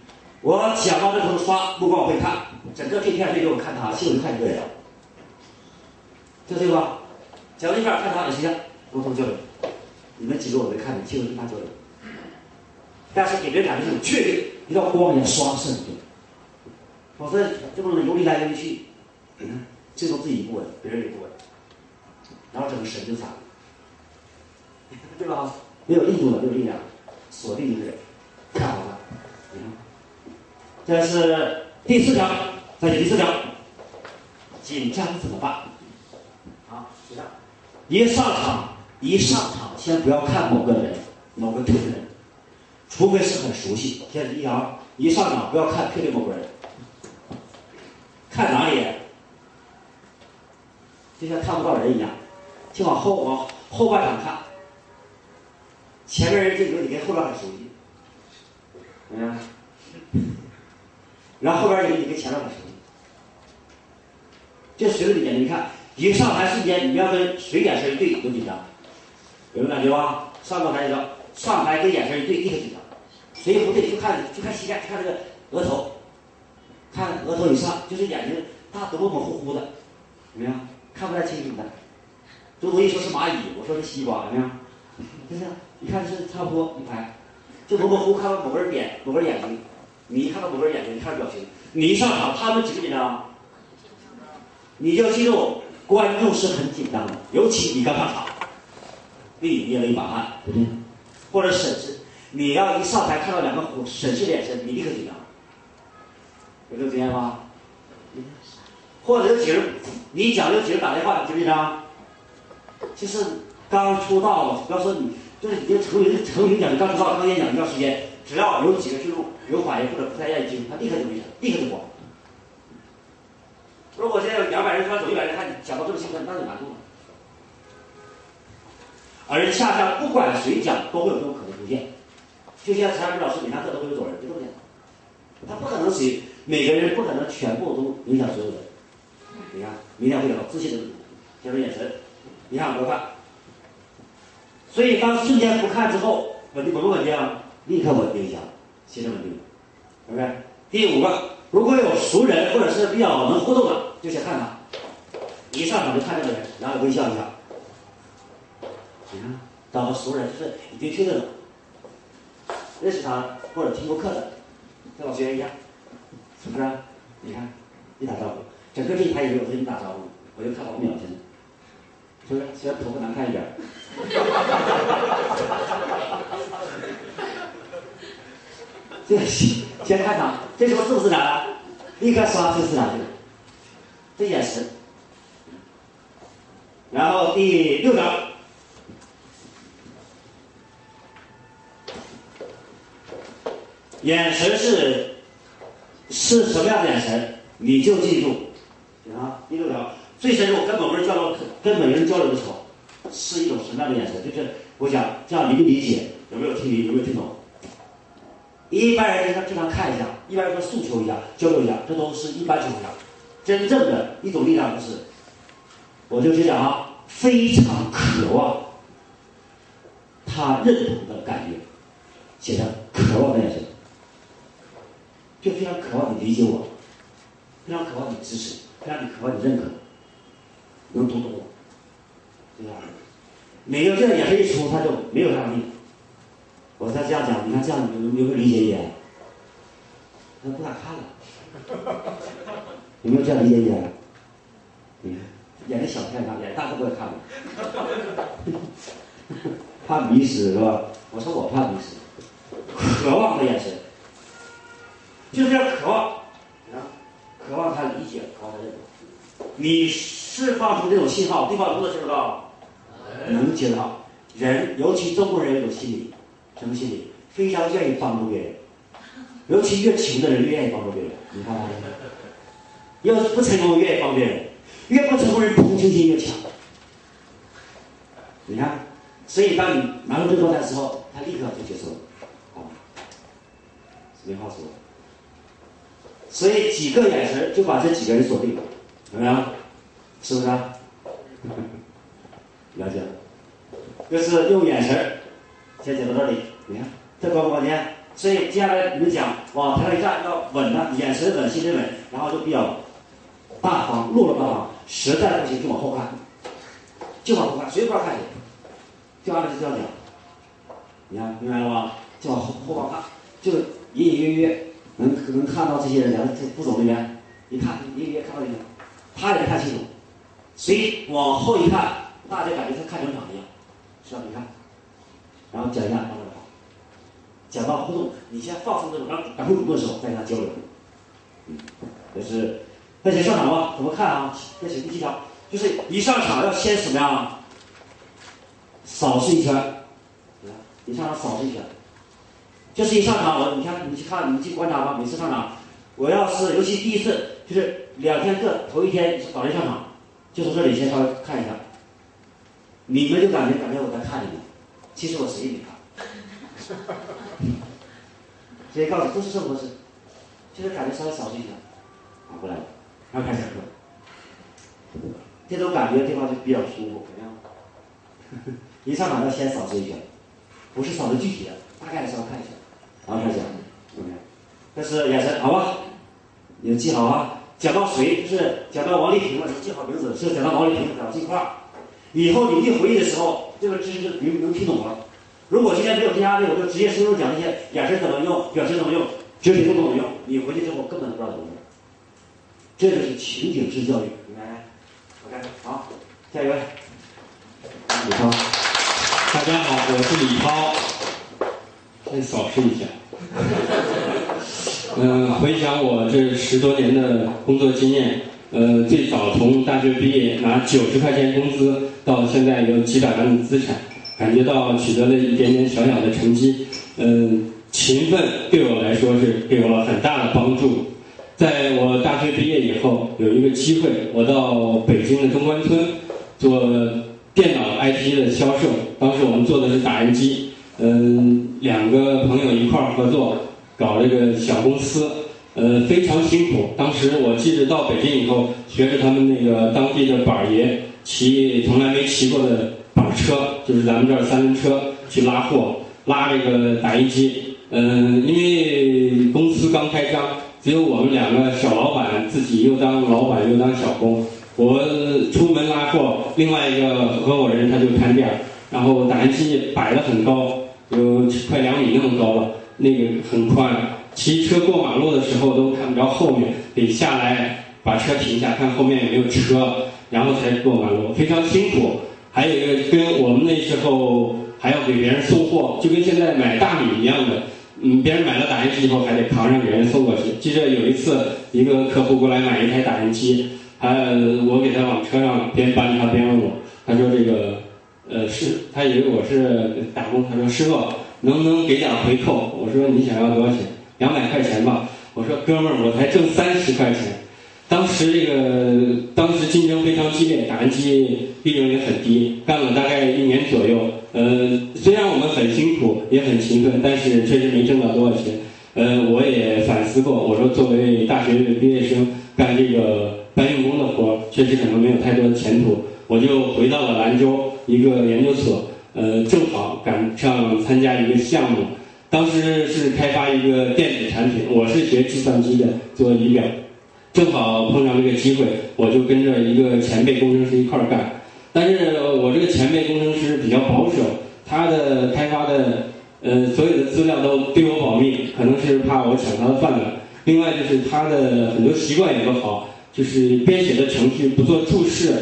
我讲到这头刷目光我会看，整个这片所以我看他，心里就看一个人。这对吧？讲到一半看他也是一样，沟通交流。你们几个我没看，你记住跟他交流。但是给人感觉很确定，一道光一样刷射对，否则这么游离来游离去，你看最终自己不稳，别人也不稳，然后整个神就散了，对吧？没有力度了，没有力量，锁定一个人，看好了，你看，这是第四条，再写第四条，紧张怎么办？一上场一上场，先不要看某个人，某个特定人。除非是很熟悉，先一条，一上场不要看特定某个人，看哪里，就像看不到人一样，就往后往后半场看，前面人就有你跟后边很熟悉，嗯，然后后边有你跟前面很熟悉，就随着你眼睛看，一上台瞬间你要跟谁眼神一对都紧张，有没有感觉吧？上过台的上台跟眼神一对立刻紧张。谁不对就看就看膝盖，看这个额头，看额头以上，就是眼睛大都模模糊糊的，怎么样？看不太清楚的。周东一说是蚂蚁，我说是西瓜，怎么样？就是一看是差不多一排，就模模糊糊看到某个人脸，某个人眼睛，你一看到某个人眼睛，你看表情，你一上场，他们紧不紧张？你就记住，观众是很紧张的，尤其你刚上场，你捏了一把汗，对不对？或者审视。你要一上台看到两个虎审视眼神，你立刻紧张，有这个经验吗？或者有几个人，你讲有几个人打电话，紧不紧张？就是刚出道，要说你，就是已经成名成名讲，刚出道刚演讲一段时间，只要有几个听众有反应或者不太愿意听，他立刻就没事，立刻就播。如果现在有两百人，突然走一百人，看你讲到这么兴奋，那有难度了。而恰恰不管谁讲，都会有这种可能出现。就像陈安老师每堂课都会有走人，就这么讲。他不可能谁每个人不可能全部都影响所有人。你看，明天会聊自信的问题，接着眼神，你看我看。所以当瞬间不看之后，稳定稳不稳定啊？立刻稳定一下，心神稳定，OK。第五个，如果有熟人或者是比较能互动的，就先看一上场就看这个人，然后微笑一下。你看，找个熟人就是已经确认了。认识他或者听过课的，跟老学员一样，是不是？你看，一打招呼，整个这一排也有跟你打招呼，我就看五秒真的，是不是？虽然头发难看一点，这 先先看他，这时候自不自然了？立刻刷最自然了，这眼神。然后第六条。眼神是是什么样的眼神，你就记住。啊，第六条，最深入跟某个人交流，跟每个人交流的时候，是一种什么样的眼神？就是我想这样理不理解，有没有听明，有没有听懂？一般人经常看一下，一般人说诉求一下，交流一下，这都是一般情况下。真正的一种力量就是，我就讲啊，非常渴望他认同的感觉，写的渴望的眼神。就非常渴望你理解我，非常渴望你支持，非常渴望你认可，能读懂我，对吧？每个这样眼神一出，他就没有压力。我再这样讲，你看这样你有没有理解一点？他不敢看了。有没有这样理解一点？演的，小片他，演大他不会看了。怕迷失是吧？我说我怕迷失，渴望的眼神。就是要渴望，啊，渴望他理解，渴望他认同。你释放出这种信号，对方能不能接收到？能接到。人，尤其中国人有心理，什么心理？非常愿意帮助别人，尤其越穷的人越愿意帮助别人。你看发现没？要是不成功，愿意帮别人；越不成功人，同情心越强。你看，所以当你拿到这个状态的时候，他立刻就接受了。啊，没话说。所以几个眼神就把这几个人锁定了，怎么样？是不是？啊了解了，就是用眼神先讲到这里。你看这关不关键？所以接下来你们讲往台上一站要稳的，眼神稳，心神稳，然后就比较大方，落落大方。实在不行就往后看，就往后看，谁不知道看谁，就按照这样讲，你看明白了吗？就往后后方看，就隐隐约约能能看到这些人，两个副总那边，一看隐隐约约看到一个，他也看清楚，谁往后一看，大家感觉他看整场一样，是吧？你看，然后讲一下，往这跑，讲到互动，你先放松这种，然后然后主动的时候再跟他交流，嗯，这是。那先上场吧，怎么看啊？这是第七条，就是一上场要先怎么样？扫视一圈，你上场扫视一圈。就是一上场，我你看你去看，你去观察吧。每次上场，我要是尤其第一次，就是两天课头一天早晨上场，就从这里先稍微看一下，你们就感觉感觉我在看你们，其实我谁也没看。直接告诉你都是生活事，就是感觉稍微扫视一下，啊过来了。然后开始喝，这种感觉地方就比较舒服，怎么样？一上场要先扫视一圈，不是扫的具体的，大概的稍微看一下，然后开始讲，怎么样？这是眼神，好吧？你们记好啊！讲到谁，就是讲到王丽萍了，你，记好名字，是讲到王丽萍讲这块儿。以后你一回忆的时候，这个知识就能能听懂了。如果今天没有添加力，我就直接深入讲那些眼神怎么用，表情怎么用，肢体动作怎么用，你回去之后根本都不知道怎么用。这就是情景式教育，明白？OK，好，下一位，李涛。大家好，我是李涛。先扫视一下。嗯，回想我这十多年的工作经验，呃，最早从大学毕业拿九十块钱工资，到现在有几百万的资产，感觉到取得了一点点小小的成绩。嗯，勤奋对我来说是给我了很大的帮助。在我大学毕业以后，有一个机会，我到北京的中关村做电脑 IT 的销售。当时我们做的是打印机，嗯，两个朋友一块儿合作搞这个小公司，呃，非常辛苦。当时我记得到北京以后，学着他们那个当地的板爷骑从来没骑过的板车，就是咱们这儿三轮车去拉货，拉这个打印机。嗯，因为公司刚开张。只有我们两个小老板自己又当老板又当小工，我出门拉货，另外一个合伙人他就看店儿，然后打印机摆得很高，有快两米那么高了，那个很宽，骑车过马路的时候都看不着后面，得下来把车停下看后面有没有车，然后才过马路，非常辛苦。还有一个跟我们那时候还要给别人送货，就跟现在买大米一样的。嗯，别人买了打印机以后还得扛上给人送过去。记得有一次，一个客户过来买一台打印机，他我给他往车上边搬他边问我，他说这个，呃，是，他以为我是打工，他说师傅能不能给点回扣？我说你想要多少钱？两百块钱吧。我说哥们儿，我才挣三十块钱。当时这个当时竞争非常激烈，打印机利润也很低，干了大概一年左右。呃，虽然我们很辛苦，也很勤奋，但是确实没挣到多少钱。呃，我也反思过，我说作为大学毕业生干这个搬运工的活，确实可能没有太多的前途。我就回到了兰州一个研究所，呃，正好赶上参加一个项目，当时是开发一个电子产品，我是学计算机的，做仪表。正好碰上这个机会，我就跟着一个前辈工程师一块儿干。但是我这个前辈工程师比较保守，他的开发的呃所有的资料都对我保密，可能是怕我抢他的饭碗。另外就是他的很多习惯也不好，就是编写的程序不做注释，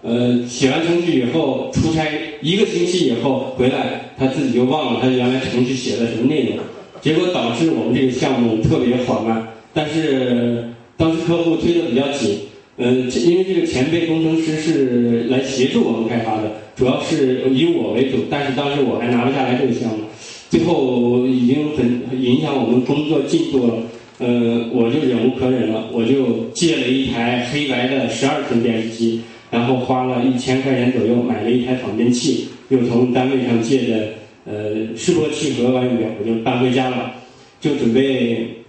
呃，写完程序以后出差一个星期以后回来，他自己就忘了他原来程序写的什么内容，结果导致我们这个项目特别缓慢。但是当时客户推的比较紧，呃，因为这个前辈工程师是来协助我们开发的，主要是以我为主，但是当时我还拿不下来这个项目，最后已经很影响我们工作进度了，呃，我就忍无可忍了，我就借了一台黑白的十二寸电视机，然后花了一千块钱左右买了一台仿真器，又从单位上借的呃示波器和万用表，我就搬回家了，就准备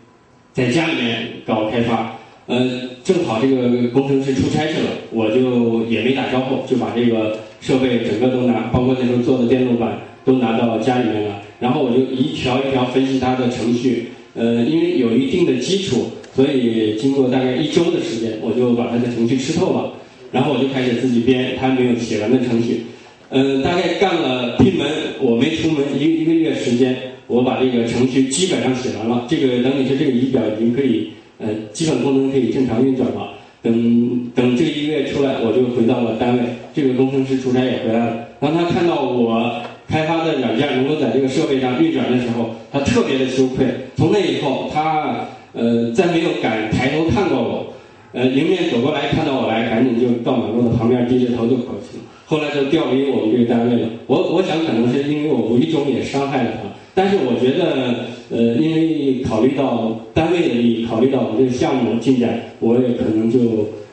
在家里面搞开发。呃，正好这个工程师出差去了，我就也没打招呼，就把这个设备整个都拿，包括那时候做的电路板都拿到家里面了。然后我就一条一条分析它的程序，呃，因为有一定的基础，所以经过大概一周的时间，我就把它的程序吃透了。然后我就开始自己编他没有写完的程序。嗯，大概干了闭门，我没出门一一个月时间，我把这个程序基本上写完了。这个等于是这个仪表已经可以，呃，基本功能可以正常运转了。等等这一个月出来，我就回到了单位。这个工程师出差也回来了。当他看到我开发的软件能够在这个设备上运转的时候，他特别的羞愧。从那以后，他呃再没有敢抬头看过我。呃，迎面走过来看到我来，赶紧就到马路的旁边低着头就跑去了。后来就调离我们这个单位了。我我想可能是因为我无意中也伤害了他，但是我觉得，呃，因为考虑到单位的利益，考虑到我们这个项目的进展，我也可能就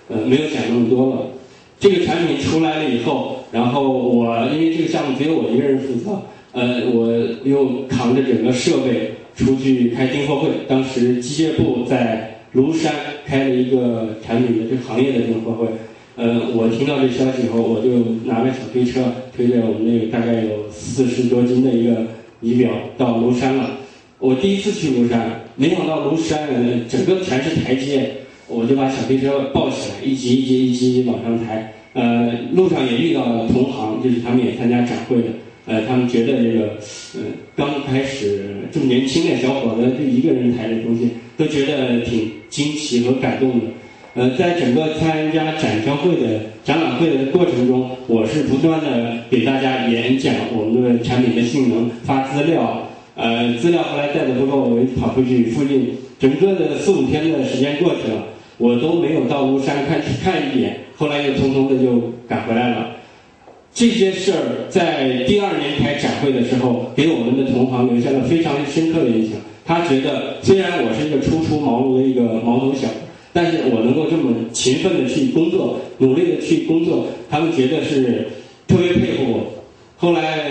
呃没有想那么多了。这个产品出来了以后，然后我因为这个项目只有我一个人负责，呃，我又扛着整个设备出去开订货会。当时机械部在庐山开了一个产品的这个行业的订货会。呃，我听到这消息以后，我就拿着小推车推着我们那个大概有四十多斤的一个仪表到庐山了。我第一次去庐山，没想到庐山整个全是台阶，我就把小推车抱起来，一级一级一级往上抬。呃，路上也遇到了同行，就是他们也参加展会的。呃，他们觉得这个，呃，刚开始这么年轻的小伙子就一个人抬这东西，都觉得挺惊奇和感动的。呃，在整个参加展销会的展览会的过程中，我是不断的给大家演讲我们的产品的性能，发资料。呃，资料后来带的不够，我跑出去复印。整个的四五天的时间过去了，我都没有到庐山看去看一眼。后来又匆匆的就赶回来了。这些事儿在第二年开展会的时候，给我们的同行留下了非常深刻的印象。他觉得，虽然我是一个初出茅庐的一个毛头小。但是我能够这么勤奋的去工作，努力的去工作，他们觉得是特别佩服我。后来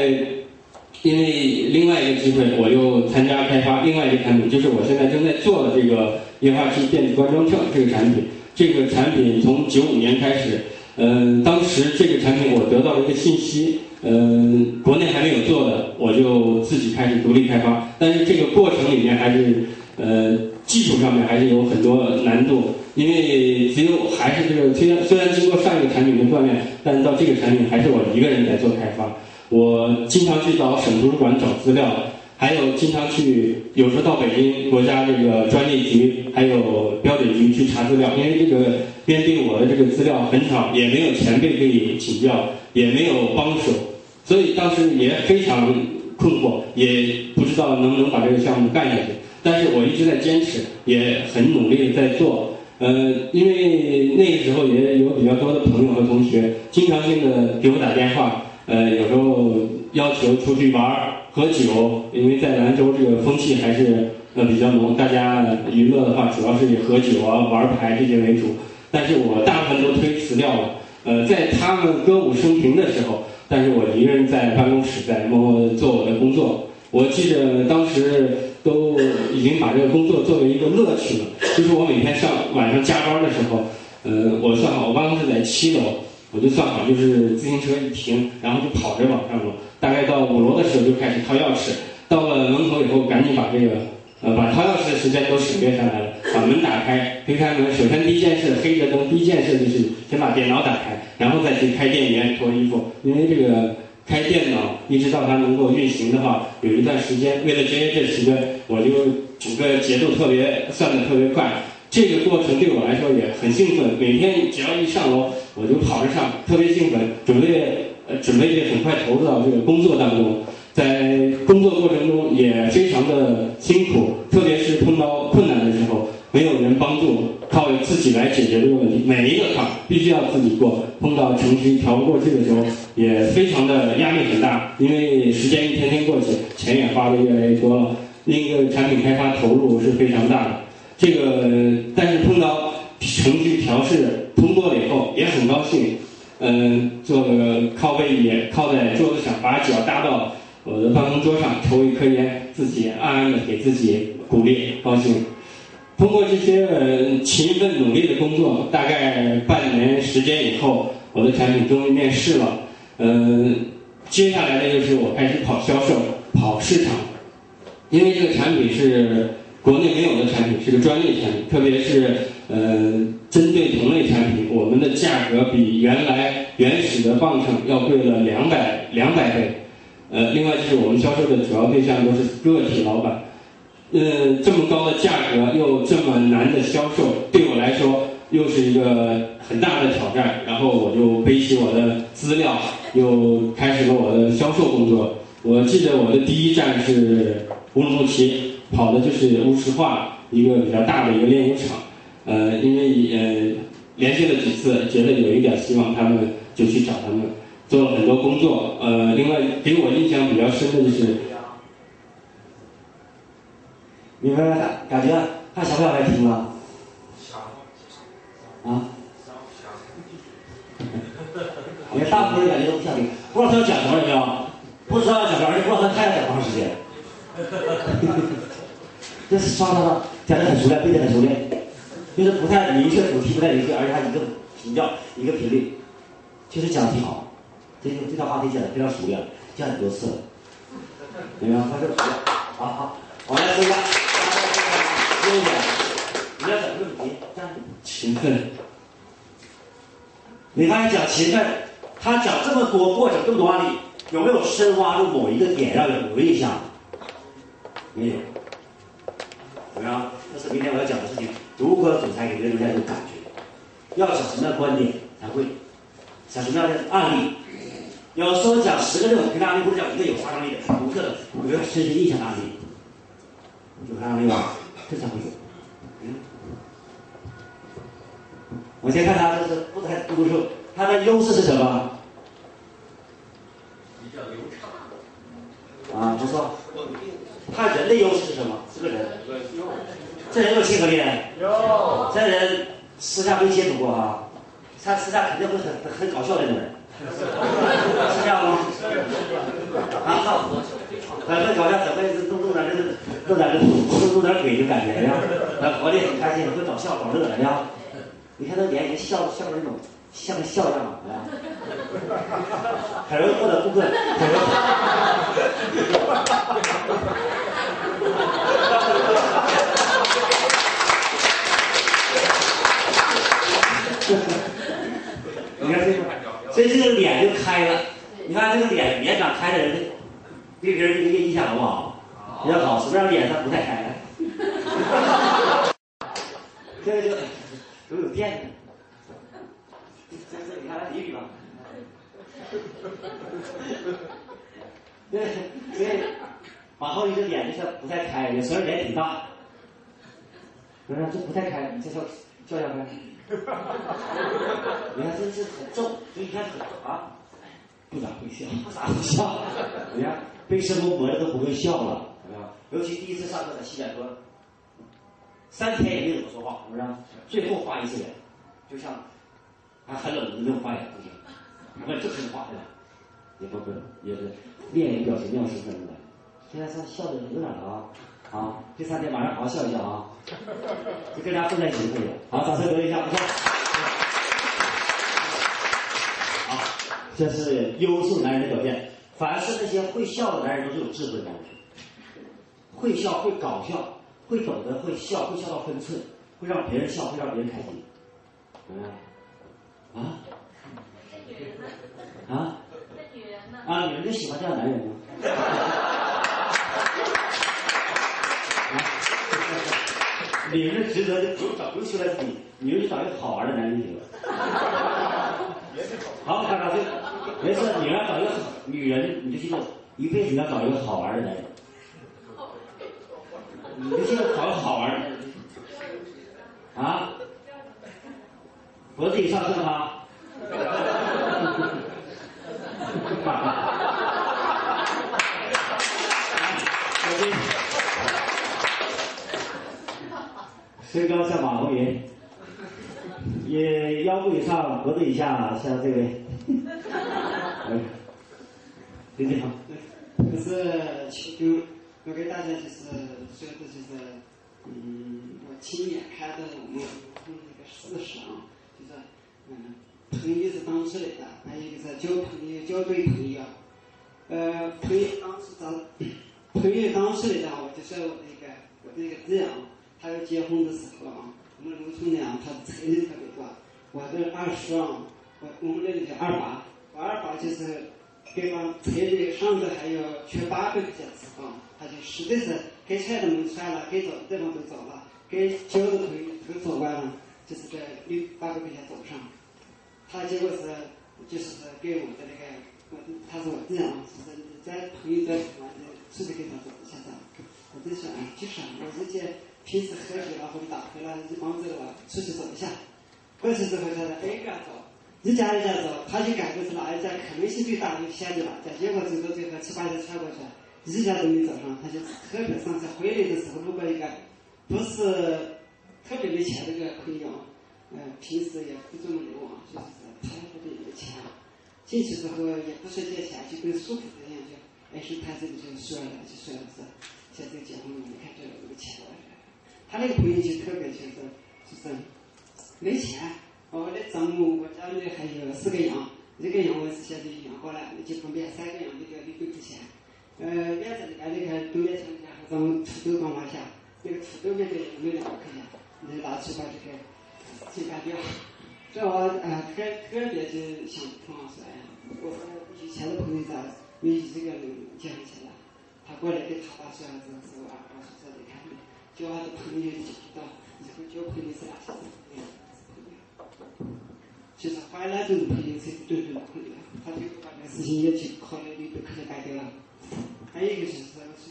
因为另外一个机会，我又参加开发另外一个产品，就是我现在正在做的这个液化气电子灌装秤这个产品。这个产品从九五年开始，嗯，当时这个产品我得到了一个信息，嗯，国内还没有做的，我就自己开始独立开发。但是这个过程里面还是呃。技术上面还是有很多难度，因为只有还是这个虽然虽然经过上一个产品的锻炼，但是到这个产品还是我一个人在做开发。我经常去找省图书馆找资料，还有经常去有时候到北京国家这个专利局还有标准局去查资料，因为这个编订我的这个资料很少，也没有前辈可以请教，也没有帮手，所以当时也非常困惑，也不知道能不能把这个项目干下去。但是我一直在坚持，也很努力的在做。呃，因为那个时候也有比较多的朋友和同学，经常性的给我打电话，呃，有时候要求出去玩儿、喝酒。因为在兰州这个风气还是呃比较浓，大家娱乐的话主要是以喝酒啊、玩牌这些为主。但是我大部分都推辞掉了。呃，在他们歌舞升平的时候，但是我一个人在办公室在默默做我的工作。我记得当时。都已经把这个工作作为一个乐趣了。就是我每天上晚上加班的时候，呃，我算好，我办公室在七楼，我就算好，就是自行车一停，然后就跑着往上楼。大概到五楼的时候就开始掏钥匙，到了门口以后，赶紧把这个，呃，把掏钥匙的时间都省略下来了。把门打开，推开门，首先第一件事，黑着灯，第一件事就是先把电脑打开，然后再去开电源脱衣服，因为这个。开电脑一直到它能够运行的话，有一段时间，为了节约这时间，我就整个节奏特别算的特别快。这个过程对我来说也很兴奋。每天只要一上楼，我就跑着上，特别兴奋，准备呃准备很快投入到这个工作当中。在工作过程中也非常的辛苦，特别是碰到困难的时候，没有人帮助。靠自己来解决这个问题，每一个坎必须要自己过。碰到程序调不过去的时候，也非常的压力很大，因为时间一天天过去，钱也花的越来越多了。另一个产品开发投入是非常大的。这个，但是碰到程序调试通过了以后，也很高兴。嗯，做个靠背椅，靠在桌子上，把脚搭到我的办公桌上，抽一颗烟，自己暗暗的给自己鼓励，高兴。通过这些勤奋努力的工作，大概半年时间以后，我的产品终于面世了。嗯，接下来的就是我开始跑销售、跑市场，因为这个产品是国内没有的产品，是个专利产品，特别是呃针对同类产品，我们的价格比原来原始的磅秤要贵了两百两百倍。呃，另外就是我们销售的主要对象都是个体老板，呃，这么高的价格又这么难的销售，对我来说又是一个很大的挑战。然后我就背起我的资料，又开始了我的销售工作。我记得我的第一站是乌鲁木齐，跑的就是乌石化一个比较大的一个炼油厂。呃，因为呃连续了几次，觉得有一点希望，他们就去找他们。做了很多工作，呃，另外给我印象比较深的就是，你们感觉还想不想来听了？啊？你看大部分人感觉都不想听，不知道他要讲什么，有没有？不知道要讲什么，而且不知道他还要讲多长时间。这是刷刷刷讲的很熟练，背的很熟练，就是不太明确主题，不太明确，而且还一个频调，一个频率，确实讲的挺好。这这套话题讲的非常熟练，讲很多次了，明白吗？他说好好，我来说一下，优点，你要讲这个主题，勤奋，你发现讲勤奋，他讲这么多过程，这么多案例，有没有深挖入某一个点让人有印象？没有，怎么样？这是明天我要讲的事情，如何总裁给人留下一种感觉？要讲什么样的观点才会？讲什么样的案例？有时候讲十个这种平常案例，或者讲一个有杀伤力的、独特的、有深深印象的案例，有杀伤力吧？这才会有。嗯，我先看他这是不太多说，他的优势是什么？比较流畅。啊，不错。他人的优势是什么？这个人。这人有亲和力。有。这人私下没接触过啊，他私下肯定会很很搞笑的那种人。是这样吗？啊，很会搞笑，很会弄弄点这个，弄点这弄弄点鬼就感觉呀，他活得，很开心，会搞笑，搞乐的呀。你看他脸已经笑笑那种像个笑样了，啊，很容易获得顾客，很容易。你看这个。所以这个脸就开了，你看这个脸脸长开的人，对别人这个印象好不好？比较好，什么样脸上不太开？这个就都有电的。这这你看来比比吧。对，所以往后一个脸就是不太开，有时候脸挺大。不是，这不太开，你这叫叫叫看。你看这是很重，就一开始啊，不咋会笑，不咋会笑。你看被生活磨的都不会笑了，有没有？尤其第一次上课在西点说，三天也没怎么说话，是不是？最后发一次言，就像还很冷的那种发言不行，问正式的话对吧？也不不也是练一个表情妙式什么的。现在上笑的有点了啊，啊，这三天晚上好好笑一笑啊。好，掌声鼓励一下，不错。好，这是优秀男人的表现。凡是那些会笑的男人，都是有智慧的男人。会笑，会搞笑，会懂得会笑，会笑到分寸，会让别人笑，会让别人开心。嗯。啊？啊？啊，女人就喜欢这样男人吗？女人的职责就不用找，不用修来自己，女人就找一个好玩的男人就行了。好，看看这，没事，你要找一个女人，你就记住，一辈子你要找一个好玩的男人。你就记住找个好玩的。啊？脖子以上是吗？身高像马红云，也腰部以上，脖子以下像这位。刘姐好。就是就我给大家就是说的就是，嗯，我亲眼看到我们那个事实啊，就是嗯，朋友是当出来的，还有就是交朋友交对朋友，呃，朋友当时找朋友当出来的，我就说我那个。或者一个这样，他要结婚的时候啊，我们农村呢，他彩礼特别多，我这二叔啊，我我们那里叫二八，我二八就是给把彩礼上的还有缺八百块钱时候，他就实在是该穿的没穿了，该找的地方都找了，该交的腿都找完了，就是这六八百块钱找不上。他结果是就是给我的那个，我他说我这样，就是在朋友在什么的，是不是给他做现在？我就说哎，就是啊，我人家平时喝酒了或者打牌了，一帮子了出去走一下，过去之后他说哎个走，一家一家走，他就感觉是哪一家可能性最大，就先去哪家，结果走到最后七八家穿过去，一家都没走上，他就特别伤心。回来的时候，路过一个不是特别没钱的一个朋友。呃，平时也不怎么来往，就是说他这里有钱，进去之后也不说借钱，就跟舒服的一样，就哎是他这里就说了，就说了是现在结婚了，你看这有钱了。他那个朋友就特别就是就是没钱，我的丈母我家里还有四个羊，一个羊我是现在养好了，就旁边三个羊那个六百块钱，呃，院子里面那个东边墙家和咱们土豆帮忙下，那个土豆那个也没两百块钱，你拿去把这个。去干掉，这我啊特特别就想同样说，哎，我说以前的朋友咋没一个能建立起来？他过来给他爸说儿子是我二叔说的，看没？交的朋友就知道以后交朋友是哪些朋友。其实怀来都是朋友，才是真正的朋友。他就把这个事情也去考虑的都可以干掉了。还有一个就是说是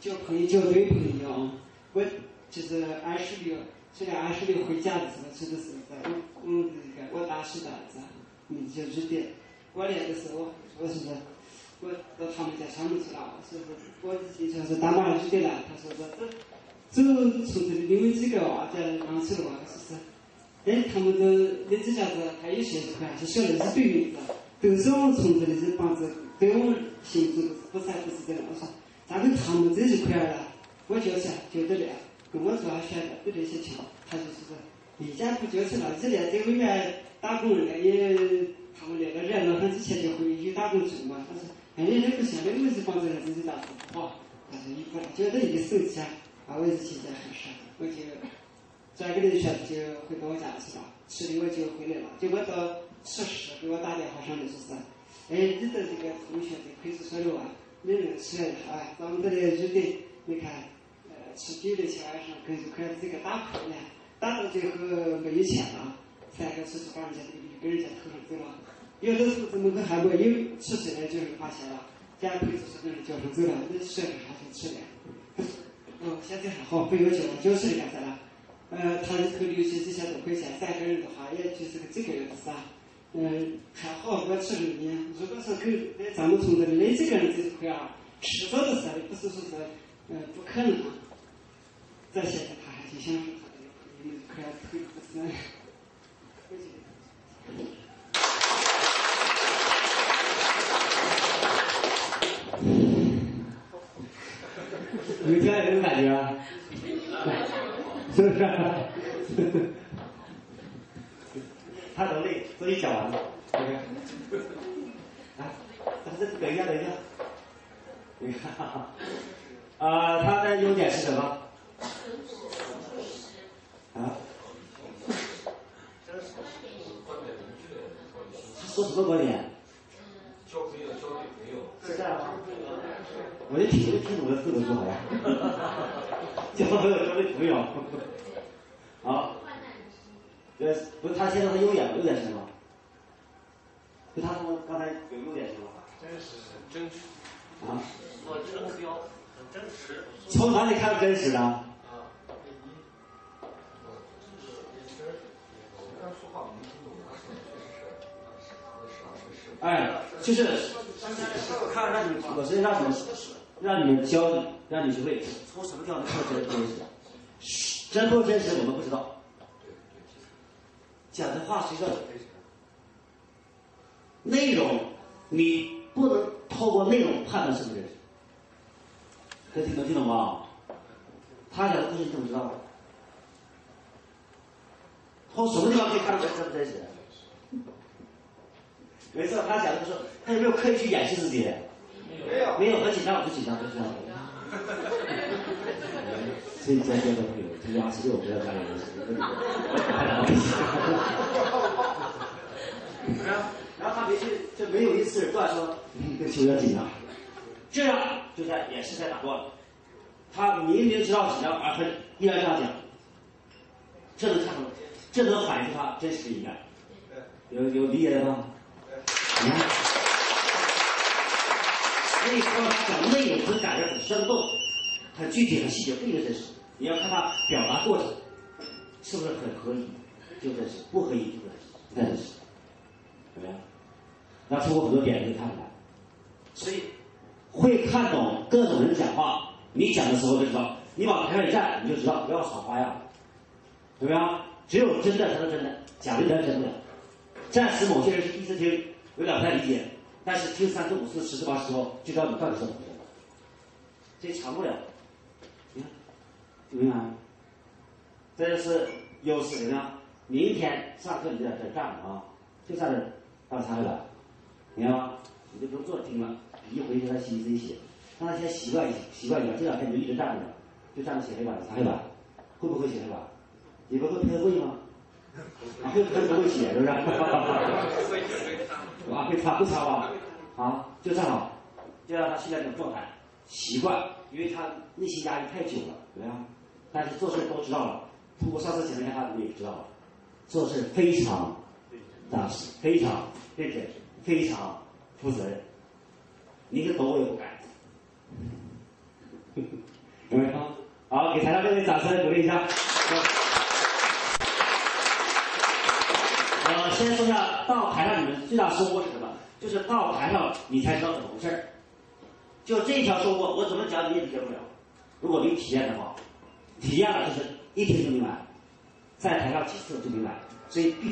交朋友交对朋友，我就是二十六。这个二十六回家的时候，说的是在我我们这个我大叔的儿子，名字叫日德。过年的时候，我说是我到他们家上门去了，说是我经说是打麻日德了。他说是这走从这里因为几个娃在刚出的娃，说是哎他们都那几家子还有些子还是晓得一堆名字，都是我们从这里这帮子对我们姓朱不是不是这样。我说咋跟他们这一块儿了？我就是就这里。跟我说选的有这些钱，他就是说离家不交去了，这连在外面打工的也，他们那个热闹，他之前就回去打工去嘛。他说，哎，那不行，那我是帮着自己打工好。他说一过来，觉得一个手机我也是现在很傻，我就转个人选就回到我家去了，吃的我就回来了。结果到十时给我打电话上来，就是，哎，你的这个同学在派出所了啊，你能出来啊？咱们这里日本，你看。呃吃酒的钱上跟一块这个打牌呢，打到最后没有钱了，三个叔叔把人家这个给人家头上走了。有的时候门口还没有出去呢，就是发现了，家派出所给人叫上走了，那说个啥就吃的。哦，现在还好，不要交了，交税干啥了？呃，他一头留下几千多块钱，三个人的话，也就是个这个样子啊。嗯，还好我吃了呢。如果说跟咱们村子里那几个人这一块啊，迟早的事，不是说是呃不可能。这些，他还是享受他的朋友们快退不是？有听来这种感觉？是不是？他能力，所以讲完了。OK。啊，等一下，等一下。你看，啊，他的优点是什么？啊？说什么观点？交 朋友，交女朋友。是这样吗？我就听，我就听懂了四个字好像。交朋友，交女朋友。好。对，不是他现在的优点，优点是什么？就他说刚才有优点是什么？真实，真实。啊？我这个目标很真实。从哪里看真实的？哎，就是看让你，我是让你们，让你们教你，让你学会从什么地方看真真实，真不真实我们不知道。讲的话谁知道真实的，内容你不能透过内容判断是不是真实。这听能听懂吗？他讲的故事你怎么知道？从什么地方可以看出来真不真实？没错，他讲的是他有没有刻意去掩饰自己？没有，没有，很紧张，很紧张，很紧张。所以在座的朋友，这个二十六不要加油，然后，然后他没去，就没有一次断说你跟球员紧张，这样就在也是在打断。他明明知道紧张，而他依然这样讲，这能看出，这能反映他真实一面。有有理解的吗？你看，所以说他讲内容很感觉、很生动、很具体、很细节，不一定真实。你要看他表达过程是不是很合理，就真实；不合理就不真实。怎么样？那通过很多点可以看出来。所以会看懂各种人讲话，你讲的时候就知道，你往台上一站，你就知道不要耍花样，怎么样？只有真的才能真的，假的才是真的。暂时某些人是第一次听，有点不太理解，但是听三次、五次、十次、八次之后，就知道你到底是怎么回事。这长不了，你看，明白吗？这就是优势，怎么样？明天上课你在这站着啊，就站这，到擦黑板，明白吗？你就不用坐着听了，一回去他心里自己写，让他先习惯一习惯一下，这两天你就一直站着，就站着写黑板、擦黑板，会不会写黑板？你们会开会吗？啊，会会不会写是不是？啊，会擦不擦吧？啊，就站好，就让他现在这种状态，习惯，因为他内心压抑太久了，怎么样？但是做事都知道了，通过上次检查他，你也知道了，做事非常扎实，非常认真非常负责任，你个抖我也不改，有没有？好，给台上各位掌声鼓励一下。呃，先说下到台上你们最大收获是什么？就是到台上你才知道怎么回事儿。就这一条收获，我怎么讲你也理解不了。如果没体验的话，体验了就是一听就明白，在台上几次就明白，所以必。